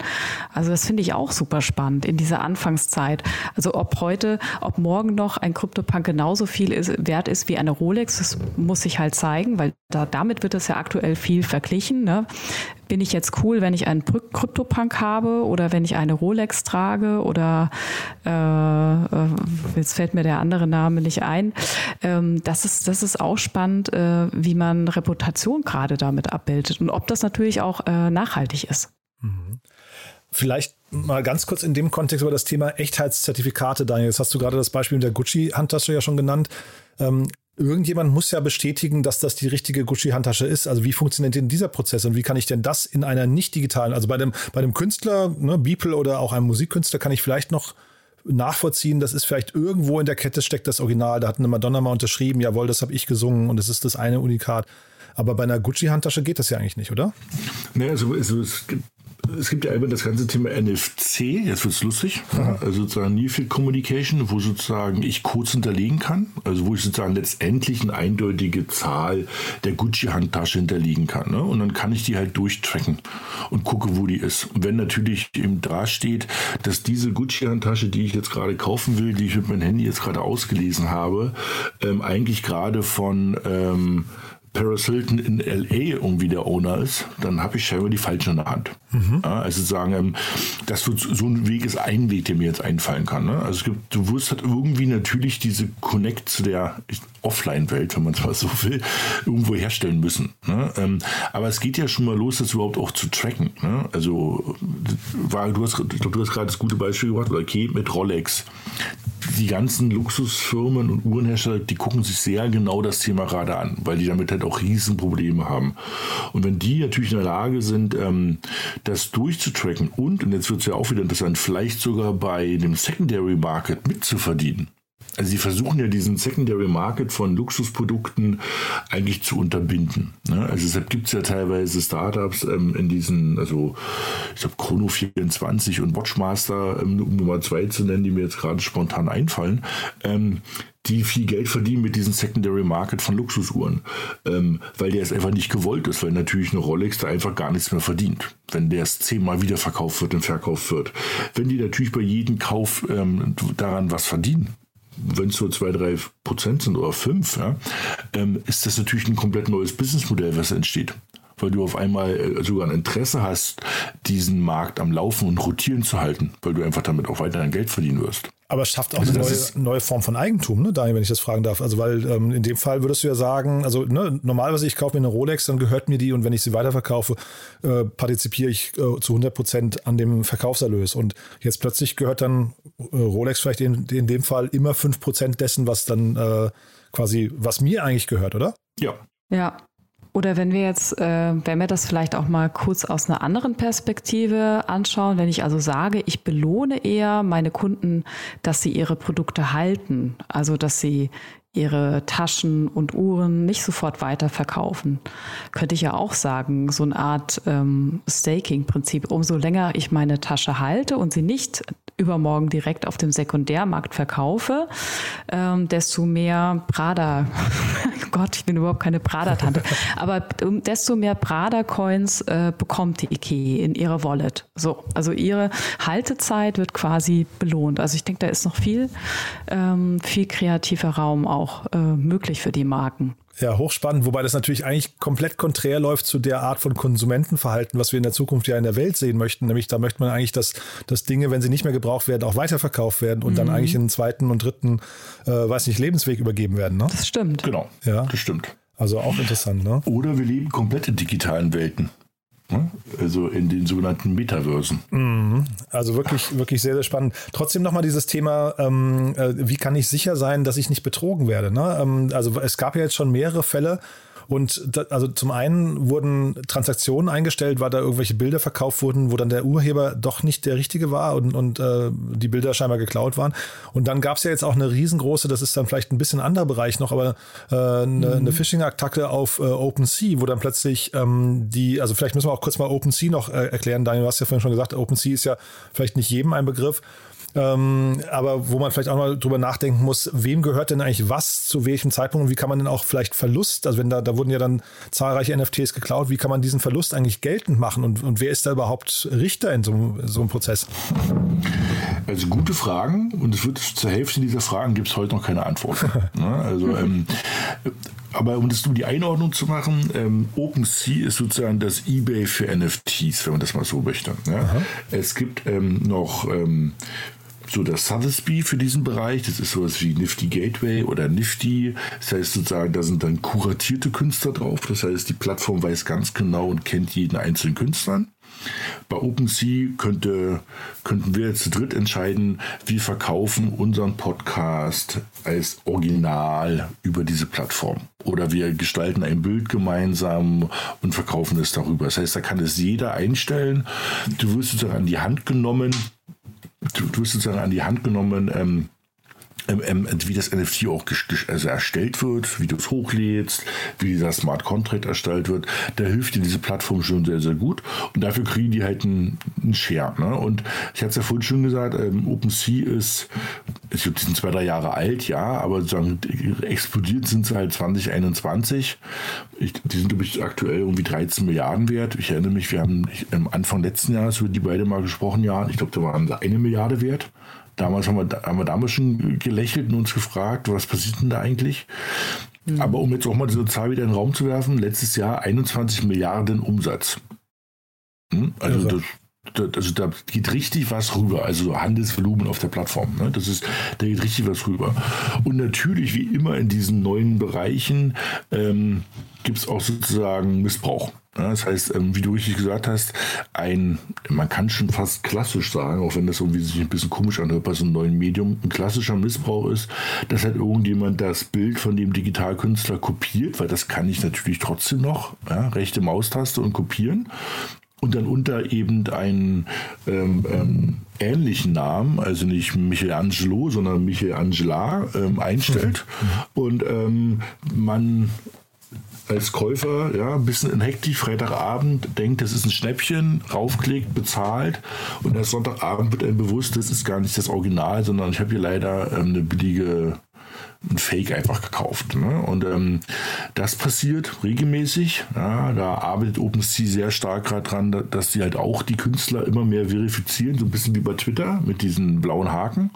Also das finde ich auch super spannend in dieser Anfangszeit. Also ob heute, ob morgen noch ein CryptoPunk genauso viel ist, wert ist wie eine Rolex, das muss sich halt zeigen, weil da, damit wird es ja aktuell viel verglichen. Ne? Bin ich jetzt cool, wenn ich einen Krypto-Punk habe oder wenn ich eine Rolex trage oder äh, äh, jetzt fällt mir der andere Name nicht ein. Ähm, das, ist, das ist auch spannend, äh, wie man Reputation gerade damit abbildet und ob das natürlich auch äh, nachhaltig ist. Mhm. Vielleicht mal ganz kurz in dem Kontext über das Thema Echtheitszertifikate, Daniel. Jetzt hast du gerade das Beispiel mit der Gucci-Handtasche ja schon genannt. Ähm, irgendjemand muss ja bestätigen, dass das die richtige Gucci-Handtasche ist. Also wie funktioniert denn dieser Prozess und wie kann ich denn das in einer nicht digitalen, also bei dem, bei dem Künstler, ne, Beeple oder auch einem Musikkünstler kann ich vielleicht noch nachvollziehen, das ist vielleicht irgendwo in der Kette steckt das Original, da hat eine Madonna mal unterschrieben, jawohl, das habe ich gesungen und es ist das eine Unikat. Aber bei einer Gucci-Handtasche geht das ja eigentlich nicht, oder? Nee, also, also es es gibt ja immer das ganze Thema NFC, jetzt wird es lustig, ja, also sozusagen Near Field Communication, wo sozusagen ich Codes hinterlegen kann, also wo ich sozusagen letztendlich eine eindeutige Zahl der Gucci-Handtasche hinterlegen kann. Ne? Und dann kann ich die halt durchtracken und gucke, wo die ist. Und wenn natürlich eben da steht, dass diese Gucci-Handtasche, die ich jetzt gerade kaufen will, die ich mit meinem Handy jetzt gerade ausgelesen habe, ähm, eigentlich gerade von ähm, Paris Hilton in LA irgendwie der Owner ist, dann habe ich scheinbar die falsche in der Hand. Mhm. Ja, also sagen, ähm, das wird so ein Weg ist ein Weg, der mir jetzt einfallen kann. Ne? Also es gibt, du wirst halt irgendwie natürlich diese Connect zu der Offline-Welt, wenn man es mal so will, irgendwo herstellen müssen. Ne? Ähm, aber es geht ja schon mal los, das überhaupt auch zu tracken. Ne? Also war, du hast, ich glaube, du hast gerade das gute Beispiel gemacht, oder okay, mit Rolex die ganzen Luxusfirmen und Uhrenhersteller, die gucken sich sehr genau das Thema gerade an, weil die damit halt auch Riesenprobleme haben. Und wenn die natürlich in der Lage sind, ähm, das durchzutracken und, und jetzt wird es ja auch wieder interessant, vielleicht sogar bei dem Secondary Market mitzuverdienen, sie versuchen ja diesen Secondary Market von Luxusprodukten eigentlich zu unterbinden. Ne? Also deshalb gibt es ja teilweise Startups ähm, in diesen, also ich glaube Chrono 24 und Watchmaster, ähm, um Nummer zwei zu nennen, die mir jetzt gerade spontan einfallen, ähm, die viel Geld verdienen mit diesem Secondary Market von Luxusuhren, ähm, weil der es einfach nicht gewollt ist, weil natürlich eine Rolex da einfach gar nichts mehr verdient, wenn der es zehnmal wieder verkauft wird und verkauft wird. Wenn die natürlich bei jedem Kauf ähm, daran was verdienen, wenn es so zwei, drei Prozent sind oder fünf, ja, ähm, ist das natürlich ein komplett neues Businessmodell, was entsteht. weil du auf einmal äh, sogar ein Interesse hast, diesen Markt am Laufen und rotieren zu halten, weil du einfach damit auch weiterhin Geld verdienen wirst. Aber es schafft auch also eine neue, neue, Form von Eigentum, ne, Daniel, wenn ich das fragen darf. Also, weil ähm, in dem Fall würdest du ja sagen, also ne, normalerweise ich kaufe mir eine Rolex, dann gehört mir die und wenn ich sie weiterverkaufe, äh, partizipiere ich äh, zu 100 Prozent an dem Verkaufserlös. Und jetzt plötzlich gehört dann äh, Rolex vielleicht in, in dem Fall immer 5 Prozent dessen, was dann äh, quasi, was mir eigentlich gehört, oder? Ja. Ja, oder wenn wir jetzt, äh, wenn wir das vielleicht auch mal kurz aus einer anderen Perspektive anschauen, wenn ich also sage, ich belohne eher meine Kunden, dass sie ihre Produkte halten, also dass sie ihre Taschen und Uhren nicht sofort weiterverkaufen. Könnte ich ja auch sagen, so eine Art ähm, Staking-Prinzip. Umso länger ich meine Tasche halte und sie nicht übermorgen direkt auf dem Sekundärmarkt verkaufe, ähm, desto mehr Prada, Gott, ich bin überhaupt keine Prada-Tante, aber desto mehr Prada-Coins äh, bekommt die IKEA in ihrer Wallet. So, also ihre Haltezeit wird quasi belohnt. Also ich denke, da ist noch viel, ähm, viel kreativer Raum auch äh, möglich für die Marken. Ja, hochspannend, wobei das natürlich eigentlich komplett konträr läuft zu der Art von Konsumentenverhalten, was wir in der Zukunft ja in der Welt sehen möchten. Nämlich da möchte man eigentlich, dass, dass Dinge, wenn sie nicht mehr gebraucht werden, auch weiterverkauft werden und mhm. dann eigentlich in den zweiten und dritten, äh, weiß nicht, Lebensweg übergeben werden. Ne? Das stimmt. Genau. Ja. Das stimmt. Also auch interessant, ne? Oder wir leben komplett in digitalen Welten. Ne? Also in den sogenannten Metaversen. Mhm. Also wirklich, wirklich sehr, sehr spannend. Trotzdem nochmal dieses Thema, ähm, äh, wie kann ich sicher sein, dass ich nicht betrogen werde? Ne? Ähm, also es gab ja jetzt schon mehrere Fälle, und da, also zum einen wurden Transaktionen eingestellt, weil da irgendwelche Bilder verkauft wurden, wo dann der Urheber doch nicht der richtige war und, und äh, die Bilder scheinbar geklaut waren. Und dann gab es ja jetzt auch eine riesengroße, das ist dann vielleicht ein bisschen anderer Bereich noch, aber äh, eine, mhm. eine Phishing-Attacke auf äh, OpenSea, wo dann plötzlich ähm, die, also vielleicht müssen wir auch kurz mal OpenSea noch äh, erklären. Daniel, du hast ja vorhin schon gesagt, OpenSea ist ja vielleicht nicht jedem ein Begriff. Ähm, aber wo man vielleicht auch mal drüber nachdenken muss, wem gehört denn eigentlich was zu welchem Zeitpunkt und wie kann man denn auch vielleicht Verlust, also wenn da, da wurden ja dann zahlreiche NFTs geklaut, wie kann man diesen Verlust eigentlich geltend machen und, und wer ist da überhaupt Richter in so, so einem Prozess? Also gute Fragen und es wird zur Hälfte dieser Fragen gibt es heute noch keine Antwort. ne? Also ähm, aber um das um die Einordnung zu machen, ähm, OpenSea ist sozusagen das eBay für NFTs, wenn man das mal so möchte. Ja? Es gibt ähm, noch ähm, so das Sotheby's für diesen Bereich. Das ist sowas wie Nifty Gateway oder Nifty. Das heißt sozusagen, da sind dann kuratierte Künstler drauf. Das heißt, die Plattform weiß ganz genau und kennt jeden einzelnen Künstler. Bei OpenSea könnte, könnten wir jetzt zu dritt entscheiden, wir verkaufen unseren Podcast als Original über diese Plattform. Oder wir gestalten ein Bild gemeinsam und verkaufen es darüber. Das heißt, da kann es jeder einstellen. Du wirst sozusagen an die Hand genommen du, du wirst sozusagen an die Hand genommen, ähm, ähm, ähm wie das NFT auch also erstellt wird, wie du es hochlädst, wie dieser Smart Contract erstellt wird, da hilft dir diese Plattform schon sehr, sehr gut. Und dafür kriegen die halt einen, einen Share. Ne? Und ich hatte es ja vorhin schon gesagt, ähm, OpenSea ist, ich glaube, die sind zwei, drei Jahre alt, ja, aber sozusagen explodiert sind sie halt 2021. Ich, die sind, glaube ich, aktuell irgendwie 13 Milliarden wert. Ich erinnere mich, wir haben am Anfang letzten Jahres über die beide mal gesprochen, ja. Ich glaube, da waren sie eine Milliarde wert. Damals haben wir, haben wir damals schon gelächelt und uns gefragt, was passiert denn da eigentlich? Mhm. Aber um jetzt auch mal diese Zahl wieder in den Raum zu werfen, letztes Jahr 21 Milliarden Umsatz. Hm? Also das, also da geht richtig was rüber, also Handelsvolumen auf der Plattform. Ne? Das ist, da geht richtig was rüber. Und natürlich, wie immer in diesen neuen Bereichen, ähm, gibt es auch sozusagen Missbrauch. Das heißt, ähm, wie du richtig gesagt hast, ein, man kann schon fast klassisch sagen, auch wenn das irgendwie sich ein bisschen komisch anhört bei so einem neuen Medium, ein klassischer Missbrauch ist, dass halt irgendjemand das Bild von dem Digitalkünstler kopiert, weil das kann ich natürlich trotzdem noch, ja, rechte Maustaste und kopieren und dann unter eben einen ähm, ähm, ähnlichen Namen, also nicht Michelangelo, sondern Michelangela ähm, einstellt mhm. und ähm, man als Käufer ja, ein bisschen in Hektik, Freitagabend denkt, das ist ein Schnäppchen, raufklickt, bezahlt und erst Sonntagabend wird einem bewusst, das ist gar nicht das Original, sondern ich habe hier leider ähm, eine billige ein Fake einfach gekauft. Ne? Und ähm, das passiert regelmäßig. Ja, da arbeitet OpenSea sehr stark gerade dran, dass die halt auch die Künstler immer mehr verifizieren, so ein bisschen wie bei Twitter mit diesen blauen Haken.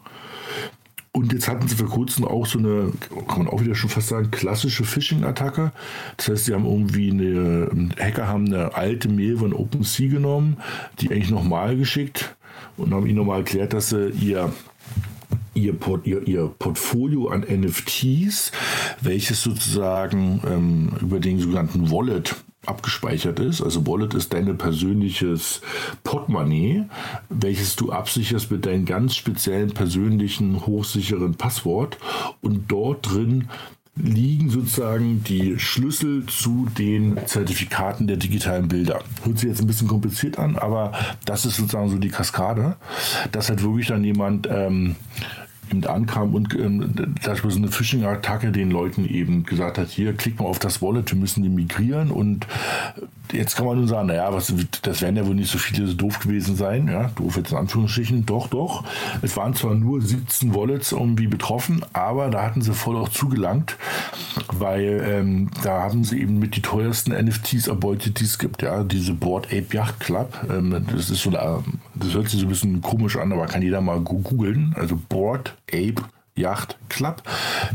Und jetzt hatten sie vor kurzem auch so eine, kann man auch wieder schon fast sagen, klassische Phishing-Attacke. Das heißt, sie haben irgendwie eine, Hacker haben eine alte Mail von OpenSea genommen, die eigentlich nochmal geschickt und haben ihnen nochmal erklärt, dass sie ihr Ihr, Port, ihr, ihr, Portfolio an NFTs, welches sozusagen ähm, über den sogenannten Wallet abgespeichert ist. Also Wallet ist dein persönliches Portemonnaie, welches du absicherst mit deinem ganz speziellen persönlichen hochsicheren Passwort und dort drin liegen sozusagen die Schlüssel zu den Zertifikaten der digitalen Bilder. Hört sich jetzt ein bisschen kompliziert an, aber das ist sozusagen so die Kaskade, dass halt wirklich dann jemand ähm, eben ankam und ähm, war so eine Phishing-Attacke den Leuten eben gesagt hat, hier, klick mal auf das Wallet, wir müssen die migrieren und jetzt kann man nun sagen, naja, was, das werden ja wohl nicht so viele so doof gewesen sein, ja, doof jetzt in Anführungsstrichen, doch, doch. Es waren zwar nur 17 Wallets irgendwie betroffen, aber da hatten sie voll auch zugelangt, weil ähm, da haben sie eben mit die teuersten NFTs erbeutet, die es gibt, ja, diese Board Ape Yacht Club, ähm, das ist so, das hört sich so ein bisschen komisch an, aber kann jeder mal googeln, also Board Ape Yacht Club.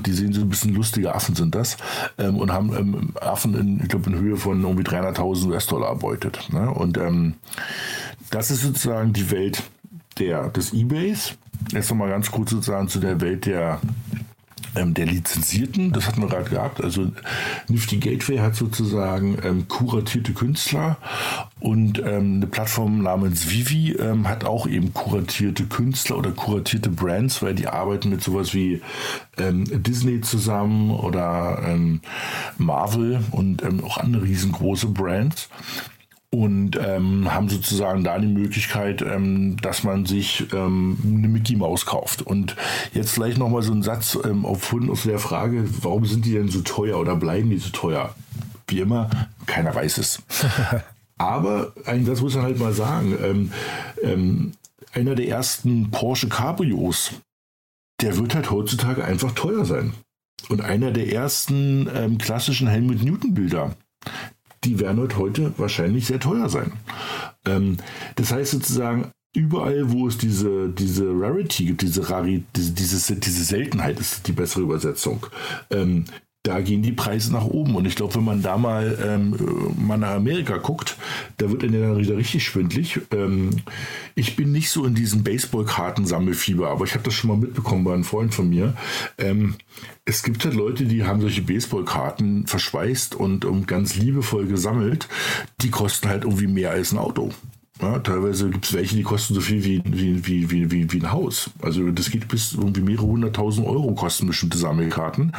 Die sehen so ein bisschen lustige Affen sind das ähm, und haben ähm, Affen in, ich glaube, in Höhe von irgendwie 300.000 US-Dollar erbeutet. Ne? Und ähm, das ist sozusagen die Welt der, des Ebays. Jetzt nochmal ganz kurz sozusagen zu der Welt der ähm, der Lizenzierten, das hatten wir gerade gehabt. Also Nifty Gateway hat sozusagen ähm, kuratierte Künstler und ähm, eine Plattform namens Vivi ähm, hat auch eben kuratierte Künstler oder kuratierte Brands, weil die arbeiten mit sowas wie ähm, Disney zusammen oder ähm, Marvel und auch andere riesengroße Brands und ähm, haben sozusagen da die Möglichkeit, ähm, dass man sich ähm, eine Mickey Maus kauft. Und jetzt vielleicht nochmal so ein Satz ähm, auf, auf der Frage, warum sind die denn so teuer oder bleiben die so teuer? Wie immer, keiner weiß es. Aber das muss man halt mal sagen. Ähm, ähm, einer der ersten Porsche Cabrios, der wird halt heutzutage einfach teuer sein. Und einer der ersten ähm, klassischen Helmut Newton Bilder, die werden heute wahrscheinlich sehr teuer sein. Ähm, das heißt sozusagen, überall, wo es diese, diese Rarity gibt, diese, Rari, diese, diese, diese Seltenheit ist die bessere Übersetzung, ähm, da gehen die Preise nach oben. Und ich glaube, wenn man da mal, ähm, mal nach Amerika guckt, da wird dann wieder richtig schwindlig. Ähm, ich bin nicht so in diesem Baseballkartensammelfieber, aber ich habe das schon mal mitbekommen bei einem Freund von mir. Ähm, es gibt halt Leute, die haben solche Baseballkarten verschweißt und, und ganz liebevoll gesammelt. Die kosten halt irgendwie mehr als ein Auto. Ja, teilweise gibt es welche, die kosten so viel wie, wie, wie, wie, wie, wie ein Haus. Also das geht bis irgendwie mehrere hunderttausend Euro kosten bestimmte Sammelkarten.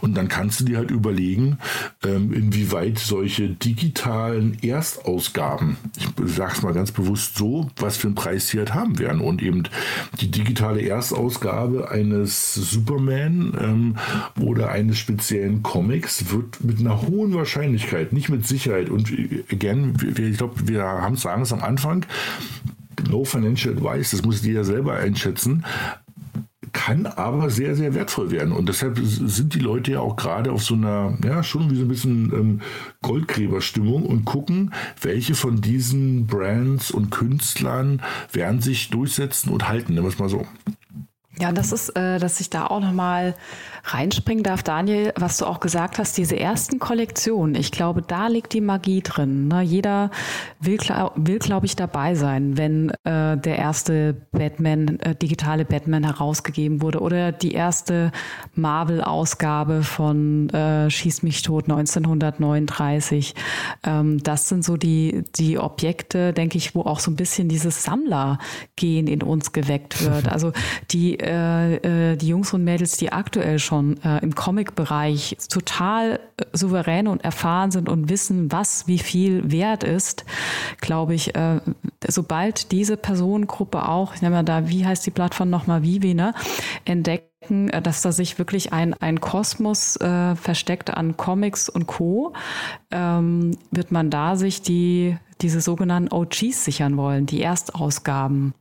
Und dann kannst du dir halt überlegen, ähm, inwieweit solche digitalen Erstausgaben, ich sag's mal ganz bewusst so, was für einen Preis sie halt haben werden. Und eben die digitale Erstausgabe eines Superman ähm, oder eines speziellen Comics wird mit einer hohen Wahrscheinlichkeit, nicht mit Sicherheit und äh, again, ich glaube, wir haben es am Anfang, Anfang. No financial advice, das muss jeder selber einschätzen kann aber sehr, sehr wertvoll werden. Und deshalb sind die Leute ja auch gerade auf so einer, ja, schon wie so ein bisschen ähm, Goldgräberstimmung und gucken, welche von diesen Brands und Künstlern werden sich durchsetzen und halten, nehmen wir es mal so. Ja, das ist, äh, dass ich da auch nochmal reinspringen darf, Daniel, was du auch gesagt hast, diese ersten Kollektionen, ich glaube, da liegt die Magie drin. Ne? Jeder will, will glaube ich, dabei sein, wenn äh, der erste Batman, äh, digitale Batman herausgegeben wurde oder die erste Marvel-Ausgabe von äh, Schieß mich tot 1939. Ähm, das sind so die, die Objekte, denke ich, wo auch so ein bisschen dieses Sammlergehen in uns geweckt wird. Also die, äh, äh, die Jungs und Mädels, die aktuell schon äh, im Comic-Bereich total äh, souverän und erfahren sind und wissen, was wie viel wert ist, glaube ich, äh, sobald diese Personengruppe auch, ich nenne mal da, wie heißt die Plattform nochmal, Vivi, ne, entdecken, äh, dass da sich wirklich ein, ein Kosmos äh, versteckt an Comics und Co., ähm, wird man da sich die, diese sogenannten OGs sichern wollen, die Erstausgaben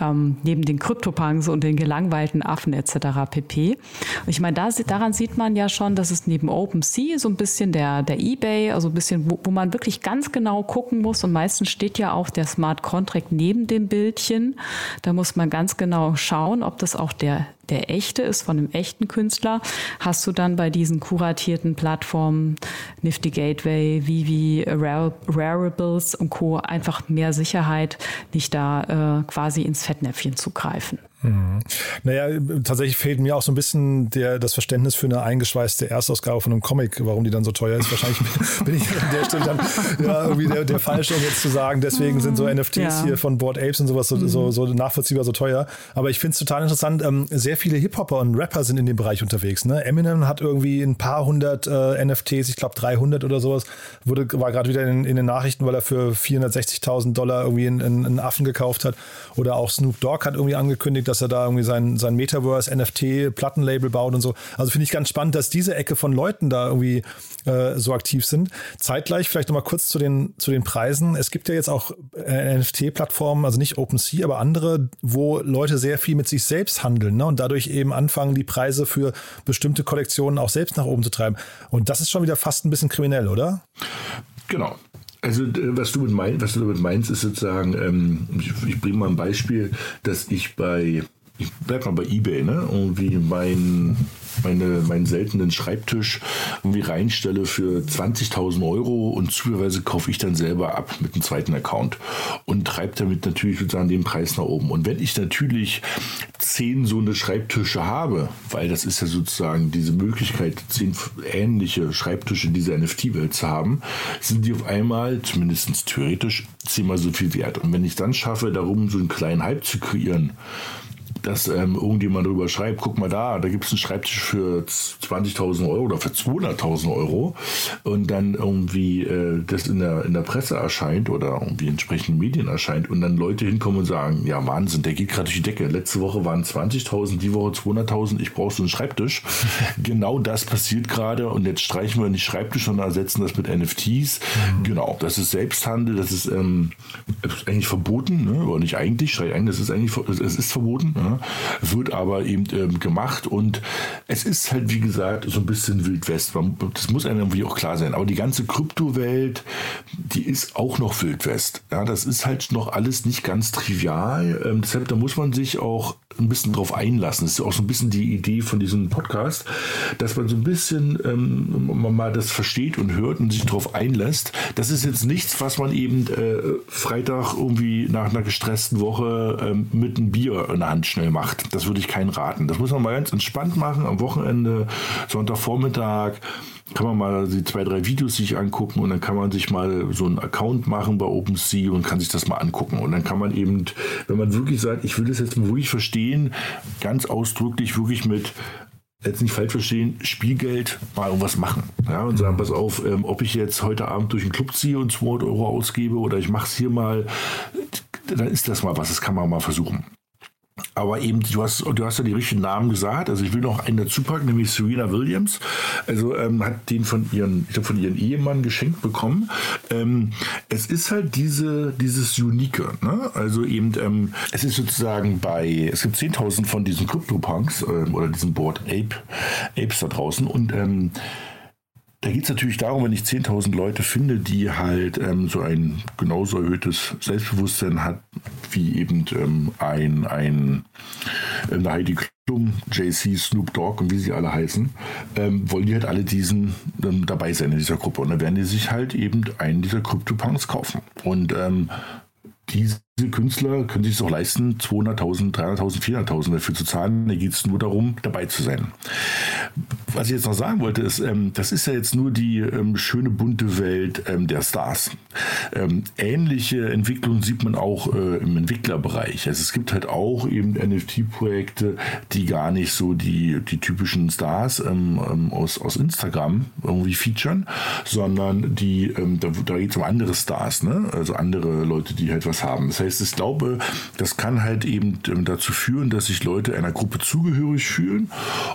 ähm, neben den Kryptopunks und den gelangweilten Affen etc. pp. Und ich meine, da, daran sieht man ja schon, dass es neben OpenSea so ein bisschen der, der eBay, also ein bisschen, wo, wo man wirklich ganz genau gucken muss und meistens steht ja auch der Smart Contract neben dem Bildchen. Da muss man ganz genau schauen, ob das auch der der echte ist von einem echten Künstler, hast du dann bei diesen kuratierten Plattformen Nifty Gateway, Vivi, Rarables und Co. einfach mehr Sicherheit, nicht da äh, quasi ins Fettnäpfchen zu greifen. Mhm. Naja, tatsächlich fehlt mir auch so ein bisschen der, das Verständnis für eine eingeschweißte Erstausgabe von einem Comic, warum die dann so teuer ist. Wahrscheinlich bin ich an der Stelle dann ja, irgendwie der, der Falsche, um jetzt zu sagen, deswegen sind so NFTs ja. hier von Board Apes und sowas so, mhm. so, so nachvollziehbar so teuer. Aber ich finde es total interessant. Ähm, sehr viele Hip-Hopper und Rapper sind in dem Bereich unterwegs. Ne? Eminem hat irgendwie ein paar hundert äh, NFTs, ich glaube 300 oder sowas, wurde, war gerade wieder in, in, den Nachrichten, weil er für 460.000 Dollar irgendwie einen, einen Affen gekauft hat. Oder auch Snoop Dogg hat irgendwie angekündigt, dass er da irgendwie sein, sein Metaverse, NFT, Plattenlabel baut und so. Also finde ich ganz spannend, dass diese Ecke von Leuten da irgendwie äh, so aktiv sind. Zeitgleich vielleicht nochmal kurz zu den, zu den Preisen. Es gibt ja jetzt auch äh, NFT-Plattformen, also nicht OpenSea, aber andere, wo Leute sehr viel mit sich selbst handeln ne? und dadurch eben anfangen, die Preise für bestimmte Kollektionen auch selbst nach oben zu treiben. Und das ist schon wieder fast ein bisschen kriminell, oder? Genau. Also was du mit meinst, was du damit meinst, ist sozusagen, ähm, ich, ich bringe mal ein Beispiel, dass ich bei ich bleib mal bei eBay, ne? Irgendwie mein, meine, meinen seltenen Schreibtisch irgendwie reinstelle für 20.000 Euro und zufälligerweise kaufe ich dann selber ab mit einem zweiten Account und treibe damit natürlich sozusagen den Preis nach oben. Und wenn ich natürlich zehn so eine Schreibtische habe, weil das ist ja sozusagen diese Möglichkeit, zehn ähnliche Schreibtische in dieser NFT-Welt zu haben, sind die auf einmal, zumindest theoretisch, zehnmal so viel wert. Und wenn ich dann schaffe, darum so einen kleinen Hype zu kreieren, dass ähm, irgendjemand darüber schreibt, guck mal da, da gibt es einen Schreibtisch für 20.000 Euro oder für 200.000 Euro und dann irgendwie äh, das in der, in der Presse erscheint oder irgendwie in entsprechenden Medien erscheint und dann Leute hinkommen und sagen, ja Wahnsinn, der geht gerade durch die Decke. Letzte Woche waren 20.000, die Woche 200.000, ich brauche so einen Schreibtisch. genau das passiert gerade und jetzt streichen wir nicht Schreibtisch, sondern ersetzen das mit NFTs. Mhm. Genau, das ist Selbsthandel, das ist, ähm, eigentlich verboten, ne? oder nicht eigentlich, ein, das ist eigentlich, es ist verboten. Ne? Wird aber eben ähm, gemacht und es ist halt, wie gesagt, so ein bisschen Wildwest. Das muss einem irgendwie auch klar sein. Aber die ganze Kryptowelt, die ist auch noch Wildwest. Ja, das ist halt noch alles nicht ganz trivial. Ähm, deshalb, da muss man sich auch ein bisschen drauf einlassen. Das ist auch so ein bisschen die Idee von diesem Podcast, dass man so ein bisschen ähm, mal das versteht und hört und sich darauf einlässt. Das ist jetzt nichts, was man eben äh, Freitag irgendwie nach einer gestressten Woche ähm, mit einem Bier in der Hand schnell macht. Das würde ich keinen raten. Das muss man mal ganz entspannt machen am Wochenende, Sonntagvormittag kann man mal die zwei, drei Videos sich angucken und dann kann man sich mal so einen Account machen bei OpenSea und kann sich das mal angucken. Und dann kann man eben, wenn man wirklich sagt, ich will das jetzt wirklich verstehen, ganz ausdrücklich wirklich mit jetzt nicht falsch verstehen, Spielgeld mal irgendwas machen. Ja, und sagen, pass auf, ähm, ob ich jetzt heute Abend durch den Club ziehe und 200 Euro ausgebe oder ich mache es hier mal, dann ist das mal was, das kann man mal versuchen. Aber eben, du hast, du hast ja die richtigen Namen gesagt. Also ich will noch einen dazu packen, nämlich Serena Williams. Also ähm, hat den von ihren, ich glaube, von ihrem Ehemann geschenkt bekommen. Ähm, es ist halt diese, dieses Unique. Ne? Also eben, ähm, es ist sozusagen bei, es gibt 10.000 von diesen CryptoPunks ähm, oder diesen Board Ape, Apes da draußen und ähm, da geht es natürlich darum, wenn ich 10.000 Leute finde, die halt ähm, so ein genauso erhöhtes Selbstbewusstsein hat, wie eben ähm, ein, ein äh, Heidi Klum, JC, Snoop Dogg und wie sie alle heißen, ähm, wollen die halt alle diesen ähm, dabei sein in dieser Gruppe. Und dann werden die sich halt eben einen dieser Crypto-Punks kaufen. Und ähm, diese Künstler können sich es auch leisten, 200.000, 300.000, 400.000 dafür zu zahlen. Da geht es nur darum, dabei zu sein. Was ich jetzt noch sagen wollte, ist, ähm, das ist ja jetzt nur die ähm, schöne bunte Welt ähm, der Stars. Ähm, ähnliche Entwicklungen sieht man auch äh, im Entwicklerbereich. Also es gibt halt auch eben NFT-Projekte, die gar nicht so die, die typischen Stars ähm, ähm, aus, aus Instagram irgendwie featuren, sondern die, da, da geht es um andere Stars, ne? also andere Leute, die halt was haben. Das heißt, ich glaube, das kann halt eben dazu führen, dass sich Leute einer Gruppe zugehörig fühlen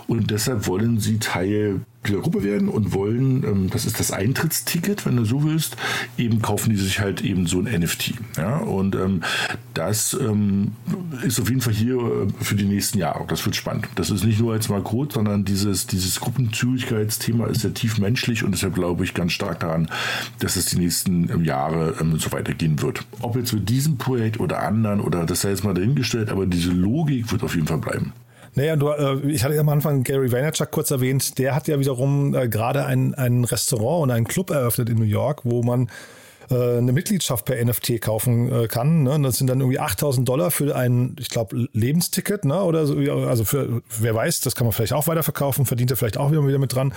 und deshalb wollen sie Teil dieser Gruppe werden und wollen, ähm, das ist das Eintrittsticket, wenn du so willst, eben kaufen die sich halt eben so ein NFT. Ja? Und ähm, das ähm, ist auf jeden Fall hier äh, für die nächsten Jahre. Das wird spannend. Das ist nicht nur jetzt mal Code, sondern dieses, dieses Gruppenzügigkeitsthema ist ja tief menschlich und deshalb glaube ich ganz stark daran, dass es die nächsten ähm, Jahre ähm, so weitergehen wird. Ob jetzt mit diesem Projekt oder anderen oder das sei jetzt mal dahingestellt, aber diese Logik wird auf jeden Fall bleiben. Naja, du, äh, ich hatte ja am Anfang Gary Vaynerchuk kurz erwähnt, der hat ja wiederum äh, gerade ein, ein Restaurant und einen Club eröffnet in New York, wo man äh, eine Mitgliedschaft per NFT kaufen äh, kann. Ne? Das sind dann irgendwie 8000 Dollar für ein, ich glaube, Lebensticket, ne? Oder so, also für, wer weiß, das kann man vielleicht auch weiterverkaufen, verdient er vielleicht auch wieder, wieder mit dran.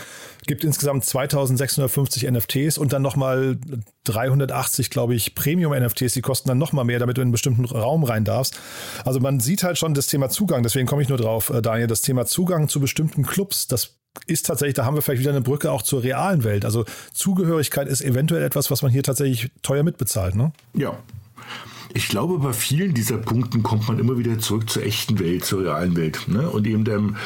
Gibt insgesamt 2650 NFTs und dann nochmal 380, glaube ich, Premium-NFTs, die kosten dann nochmal mehr, damit du in einen bestimmten Raum rein darfst. Also man sieht halt schon das Thema Zugang, deswegen komme ich nur drauf, äh, Daniel, das Thema Zugang zu bestimmten Clubs, das ist tatsächlich, da haben wir vielleicht wieder eine Brücke auch zur realen Welt. Also Zugehörigkeit ist eventuell etwas, was man hier tatsächlich teuer mitbezahlt, ne? Ja. Ich glaube, bei vielen dieser Punkten kommt man immer wieder zurück zur echten Welt, zur realen Welt. Ne? Und eben dem,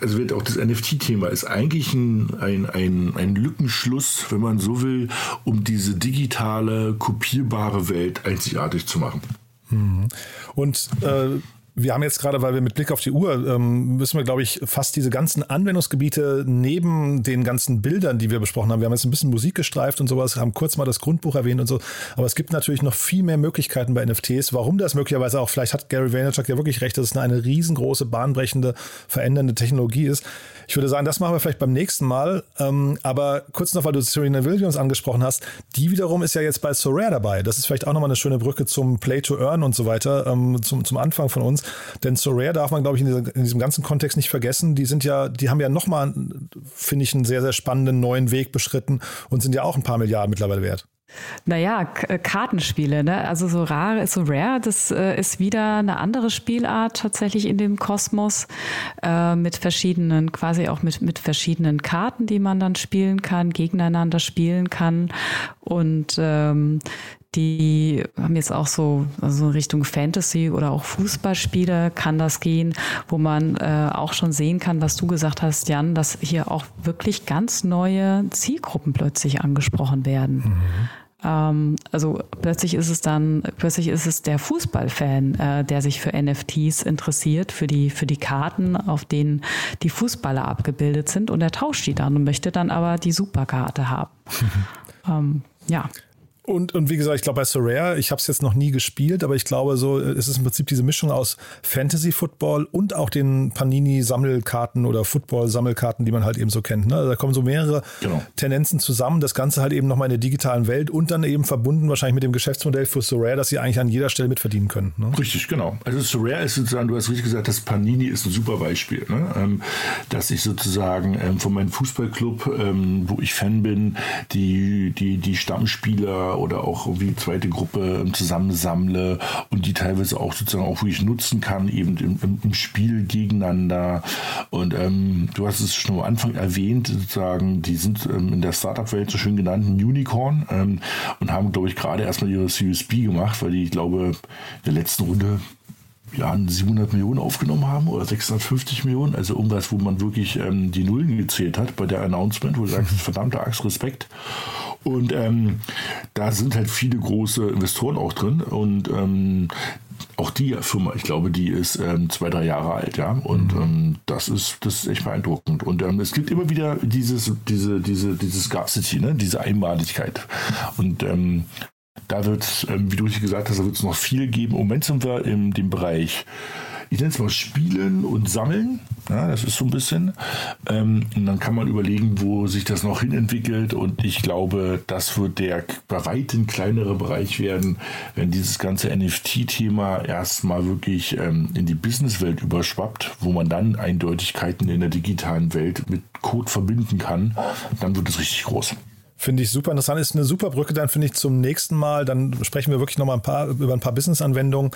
also wird auch das NFT-Thema ist eigentlich ein, ein, ein, ein Lückenschluss, wenn man so will, um diese digitale, kopierbare Welt einzigartig zu machen. Mhm. Und äh, wir haben jetzt gerade, weil wir mit Blick auf die Uhr, ähm, müssen wir, glaube ich, fast diese ganzen Anwendungsgebiete neben den ganzen Bildern, die wir besprochen haben. Wir haben jetzt ein bisschen Musik gestreift und sowas, haben kurz mal das Grundbuch erwähnt und so. Aber es gibt natürlich noch viel mehr Möglichkeiten bei NFTs. Warum das möglicherweise auch, vielleicht hat Gary Vaynerchuk ja wirklich recht, dass es eine riesengroße, bahnbrechende, verändernde Technologie ist. Ich würde sagen, das machen wir vielleicht beim nächsten Mal. Ähm, aber kurz noch, weil du Serena Williams angesprochen hast, die wiederum ist ja jetzt bei Sorare dabei. Das ist vielleicht auch nochmal eine schöne Brücke zum Play to Earn und so weiter, ähm, zum, zum Anfang von uns. Denn Sorare darf man, glaube ich, in, dieser, in, diesem ganzen Kontext nicht vergessen. Die sind ja, die haben ja nochmal, finde ich, einen sehr, sehr spannenden neuen Weg beschritten und sind ja auch ein paar Milliarden mittlerweile wert. Naja, äh, Kartenspiele, ne? Also so rar, so rare, das äh, ist wieder eine andere Spielart tatsächlich in dem Kosmos äh, mit verschiedenen, quasi auch mit, mit verschiedenen Karten, die man dann spielen kann, gegeneinander spielen kann. Und ähm, die haben jetzt auch so also Richtung Fantasy oder auch Fußballspiele kann das gehen, wo man äh, auch schon sehen kann, was du gesagt hast, Jan, dass hier auch wirklich ganz neue Zielgruppen plötzlich angesprochen werden. Mhm. Ähm, also plötzlich ist es dann, plötzlich ist es der Fußballfan, äh, der sich für NFTs interessiert, für die, für die Karten, auf denen die Fußballer abgebildet sind und er tauscht die dann und möchte dann aber die Superkarte haben. ähm, ja. Und, und wie gesagt, ich glaube bei Sorare, ich habe es jetzt noch nie gespielt, aber ich glaube so, es ist im Prinzip diese Mischung aus Fantasy Football und auch den Panini Sammelkarten oder Football Sammelkarten, die man halt eben so kennt. Ne? Also da kommen so mehrere genau. Tendenzen zusammen. Das Ganze halt eben nochmal in der digitalen Welt und dann eben verbunden wahrscheinlich mit dem Geschäftsmodell für Sorare, dass sie eigentlich an jeder Stelle mitverdienen können. Ne? Richtig, genau. Also Sorare ist sozusagen, du hast richtig gesagt, das Panini ist ein super Beispiel, ne? ähm, dass ich sozusagen ähm, von meinem Fußballclub, ähm, wo ich Fan bin, die, die, die Stammspieler oder auch irgendwie zweite Gruppe zusammensammle und die teilweise auch sozusagen auch wirklich nutzen kann, eben im, im, im Spiel gegeneinander. Und ähm, du hast es schon am Anfang erwähnt, sozusagen, die sind ähm, in der Startup-Welt so schön genannt, ein Unicorn ähm, und haben, glaube ich, gerade erstmal ihre CUSP gemacht, weil die, ich glaube, in der letzten Runde ja, 700 Millionen aufgenommen haben oder 650 Millionen, also irgendwas, wo man wirklich ähm, die Nullen gezählt hat bei der Announcement, wo du sagst, verdammter Axt, Respekt. Und ähm, da sind halt viele große Investoren auch drin und ähm, auch die Firma, ich glaube, die ist ähm, zwei, drei Jahre alt, ja. Und mhm. ähm, das ist das ist echt beeindruckend. Und ähm, es gibt immer wieder dieses, diese, diese, diese Scarcity, ne? diese Einmaligkeit. Und ähm, da wird es, ähm, wie du gesagt hast, da wird es noch viel geben. Im Moment sind wir in dem Bereich ich nenne es mal Spielen und Sammeln. Ja, das ist so ein bisschen. Ähm, und dann kann man überlegen, wo sich das noch hin entwickelt. Und ich glaube, das wird der bei weitem kleinere Bereich werden, wenn dieses ganze NFT-Thema erstmal wirklich ähm, in die Businesswelt überschwappt, wo man dann Eindeutigkeiten in der digitalen Welt mit Code verbinden kann. Dann wird es richtig groß. Finde ich super interessant. Ist eine super Brücke dann, finde ich, zum nächsten Mal. Dann sprechen wir wirklich nochmal ein paar, über ein paar Business-Anwendungen.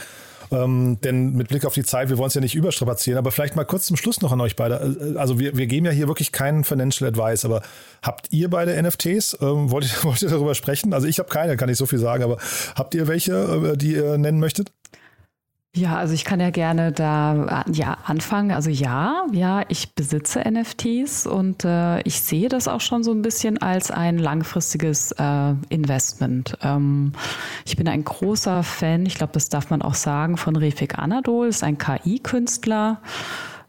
Ähm, denn mit Blick auf die Zeit, wir wollen es ja nicht überstrapazieren, aber vielleicht mal kurz zum Schluss noch an euch beide. Also wir, wir geben ja hier wirklich keinen Financial Advice, aber habt ihr beide NFTs? Ähm, wollt, ihr, wollt ihr darüber sprechen? Also ich habe keine, kann ich so viel sagen, aber habt ihr welche, äh, die ihr nennen möchtet? Ja, also ich kann ja gerne da ja anfangen. Also ja, ja, ich besitze NFTs und äh, ich sehe das auch schon so ein bisschen als ein langfristiges äh, Investment. Ähm, ich bin ein großer Fan, ich glaube, das darf man auch sagen, von Refik Anadol, ist ein KI-Künstler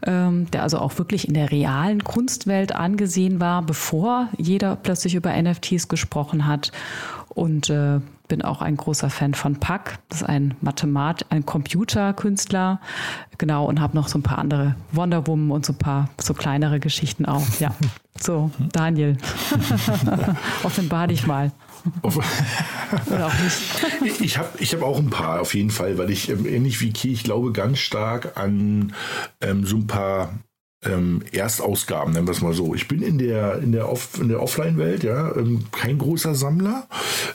ähm, der also auch wirklich in der realen Kunstwelt angesehen war, bevor jeder plötzlich über NFTs gesprochen hat. Und äh, bin auch ein großer Fan von Pack. Das ist ein Mathemat, ein Computerkünstler. Genau, und habe noch so ein paar andere Wonder Woman und so ein paar so kleinere Geschichten auch. Ja. So, Daniel. Offenbar dich mal. Oder auch nicht. ich habe ich hab auch ein paar auf jeden Fall, weil ich ähm, ähnlich wie Ki, ich glaube ganz stark an ähm, so ein paar ähm, Erstausgaben, nennen wir es mal so. Ich bin in der, in der, Off, der Offline-Welt ja ähm, kein großer Sammler.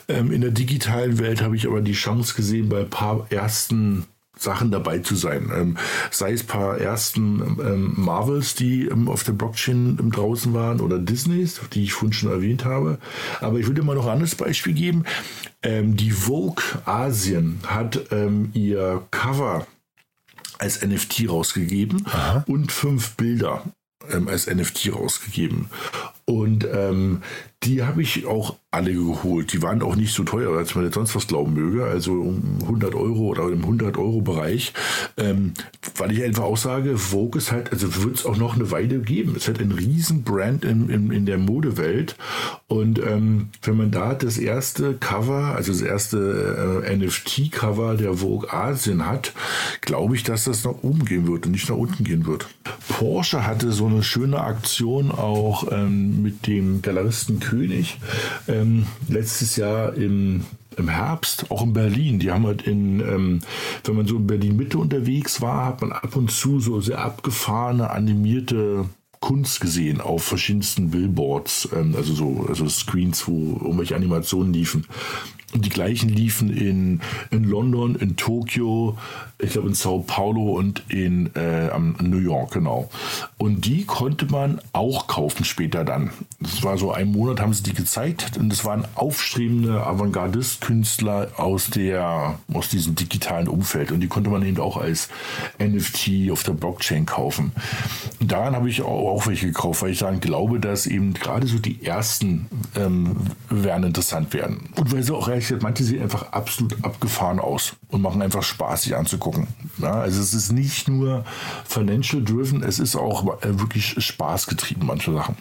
Ähm, in der digitalen Welt habe ich aber die Chance gesehen, bei ein paar ersten Sachen dabei zu sein. Ähm, sei es paar ersten ähm, Marvels, die ähm, auf der Blockchain ähm, draußen waren, oder Disneys, die ich vorhin schon erwähnt habe. Aber ich würde mal noch ein anderes Beispiel geben. Ähm, die Vogue Asien hat ähm, ihr Cover als NFT rausgegeben Aha. und fünf Bilder ähm, als NFT rausgegeben. Und ähm, die habe ich auch alle geholt. Die waren auch nicht so teuer, als man jetzt sonst was glauben möge. Also um 100 Euro oder im 100 Euro Bereich. Ähm, weil ich einfach auch sage, Vogue ist halt, also wird es auch noch eine Weile geben. Es ist halt ein Riesenbrand in, in, in der Modewelt. Und ähm, wenn man da das erste Cover, also das erste äh, NFT-Cover der Vogue Asien hat, glaube ich, dass das nach oben gehen wird und nicht nach unten gehen wird. Porsche hatte so eine schöne Aktion auch ähm, mit dem Galeristen König ähm, letztes Jahr im im Herbst, auch in Berlin. Die haben halt in, ähm, wenn man so in Berlin Mitte unterwegs war, hat man ab und zu so sehr abgefahrene, animierte Kunst gesehen auf verschiedensten Billboards, ähm, also so also Screens, wo irgendwelche Animationen liefen. Die gleichen liefen in, in London, in Tokio, ich glaube in Sao Paulo und in äh, New York, genau. Und die konnte man auch kaufen später dann. Das war so ein Monat, haben sie die gezeigt. Und das waren aufstrebende Avantgardist-Künstler aus, aus diesem digitalen Umfeld. Und die konnte man eben auch als NFT auf der Blockchain kaufen. Und daran habe ich auch, auch welche gekauft, weil ich dann glaube, dass eben gerade so die ersten ähm, werden interessant werden. Und weil sie auch ehrlich manche sehen einfach absolut abgefahren aus und machen einfach Spaß, sich anzugucken. Ja, also es ist nicht nur financial driven, es ist auch äh, wirklich Spaß getrieben, manche Sachen.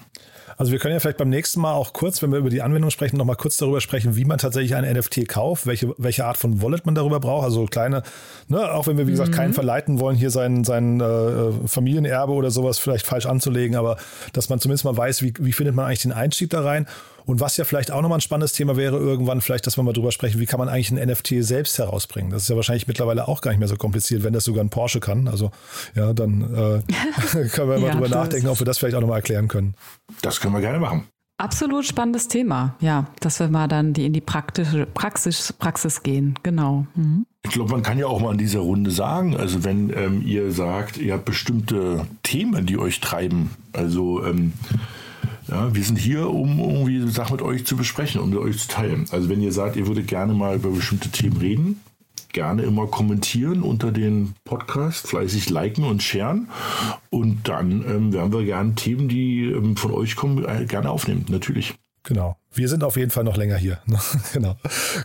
Also wir können ja vielleicht beim nächsten Mal auch kurz, wenn wir über die Anwendung sprechen, nochmal kurz darüber sprechen, wie man tatsächlich ein NFT kauft, welche, welche Art von Wallet man darüber braucht. Also kleine, ne, auch wenn wir, wie gesagt, keinen mhm. verleiten wollen, hier sein, sein äh, Familienerbe oder sowas vielleicht falsch anzulegen, aber dass man zumindest mal weiß, wie, wie findet man eigentlich den Einstieg da rein. Und was ja vielleicht auch nochmal ein spannendes Thema wäre, irgendwann vielleicht, dass wir mal drüber sprechen, wie kann man eigentlich ein NFT selbst herausbringen? Das ist ja wahrscheinlich mittlerweile auch gar nicht mehr so kompliziert, wenn das sogar ein Porsche kann. Also ja, dann äh, können wir mal ja, drüber nachdenken, ob wir das vielleicht auch nochmal erklären können. Das können wir gerne machen. Absolut spannendes Thema, ja, dass wir mal dann die in die praktische Praxis, Praxis gehen, genau. Mhm. Ich glaube, man kann ja auch mal in dieser Runde sagen, also wenn ähm, ihr sagt, ihr habt bestimmte Themen, die euch treiben, also ähm, ja, wir sind hier, um irgendwie Sachen mit euch zu besprechen, um mit euch zu teilen. Also wenn ihr sagt, ihr würdet gerne mal über bestimmte Themen reden, gerne immer kommentieren unter den Podcast, fleißig liken und sharen. Und dann ähm, werden wir gerne Themen, die ähm, von euch kommen, äh, gerne aufnehmen, natürlich. Genau. Wir sind auf jeden Fall noch länger hier. genau.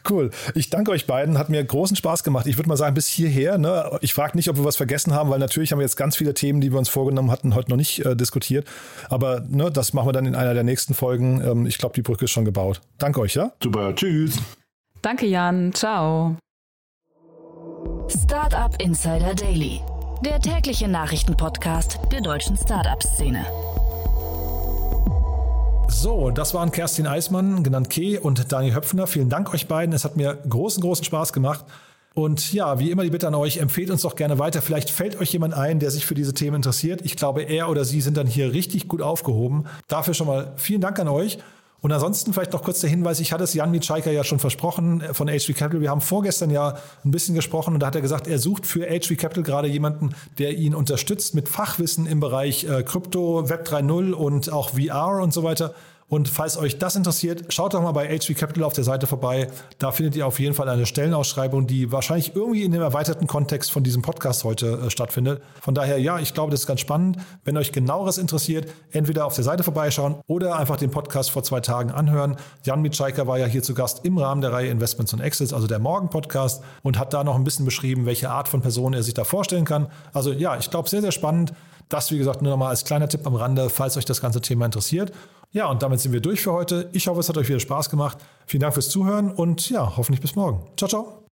Cool. Ich danke euch beiden. Hat mir großen Spaß gemacht. Ich würde mal sagen, bis hierher. Ne? Ich frage nicht, ob wir was vergessen haben, weil natürlich haben wir jetzt ganz viele Themen, die wir uns vorgenommen hatten, heute noch nicht äh, diskutiert. Aber ne, das machen wir dann in einer der nächsten Folgen. Ähm, ich glaube, die Brücke ist schon gebaut. Danke euch, ja? Super. Tschüss. Danke, Jan. Ciao. Startup Insider Daily. Der tägliche Nachrichtenpodcast der deutschen Startup-Szene. So, das waren Kerstin Eismann, genannt Ke, und Daniel Höpfner. Vielen Dank euch beiden. Es hat mir großen, großen Spaß gemacht. Und ja, wie immer die Bitte an euch, empfehlt uns doch gerne weiter. Vielleicht fällt euch jemand ein, der sich für diese Themen interessiert. Ich glaube, er oder sie sind dann hier richtig gut aufgehoben. Dafür schon mal vielen Dank an euch. Und ansonsten vielleicht noch kurz der Hinweis, ich hatte es Jan Mitschaiker ja schon versprochen äh, von HV Capital. Wir haben vorgestern ja ein bisschen gesprochen und da hat er gesagt, er sucht für HV Capital gerade jemanden, der ihn unterstützt mit Fachwissen im Bereich äh, Krypto, Web 3.0 und auch VR und so weiter. Und falls euch das interessiert, schaut doch mal bei HV Capital auf der Seite vorbei. Da findet ihr auf jeden Fall eine Stellenausschreibung, die wahrscheinlich irgendwie in dem erweiterten Kontext von diesem Podcast heute äh, stattfindet. Von daher, ja, ich glaube, das ist ganz spannend. Wenn euch genaueres interessiert, entweder auf der Seite vorbeischauen oder einfach den Podcast vor zwei Tagen anhören. Jan Mitschaiker war ja hier zu Gast im Rahmen der Reihe Investments und Exits, also der Morgen-Podcast, und hat da noch ein bisschen beschrieben, welche Art von Person er sich da vorstellen kann. Also ja, ich glaube, sehr, sehr spannend. Das, wie gesagt, nur noch mal als kleiner Tipp am Rande, falls euch das ganze Thema interessiert. Ja, und damit sind wir durch für heute. Ich hoffe, es hat euch wieder Spaß gemacht. Vielen Dank fürs Zuhören und ja, hoffentlich bis morgen. Ciao, ciao.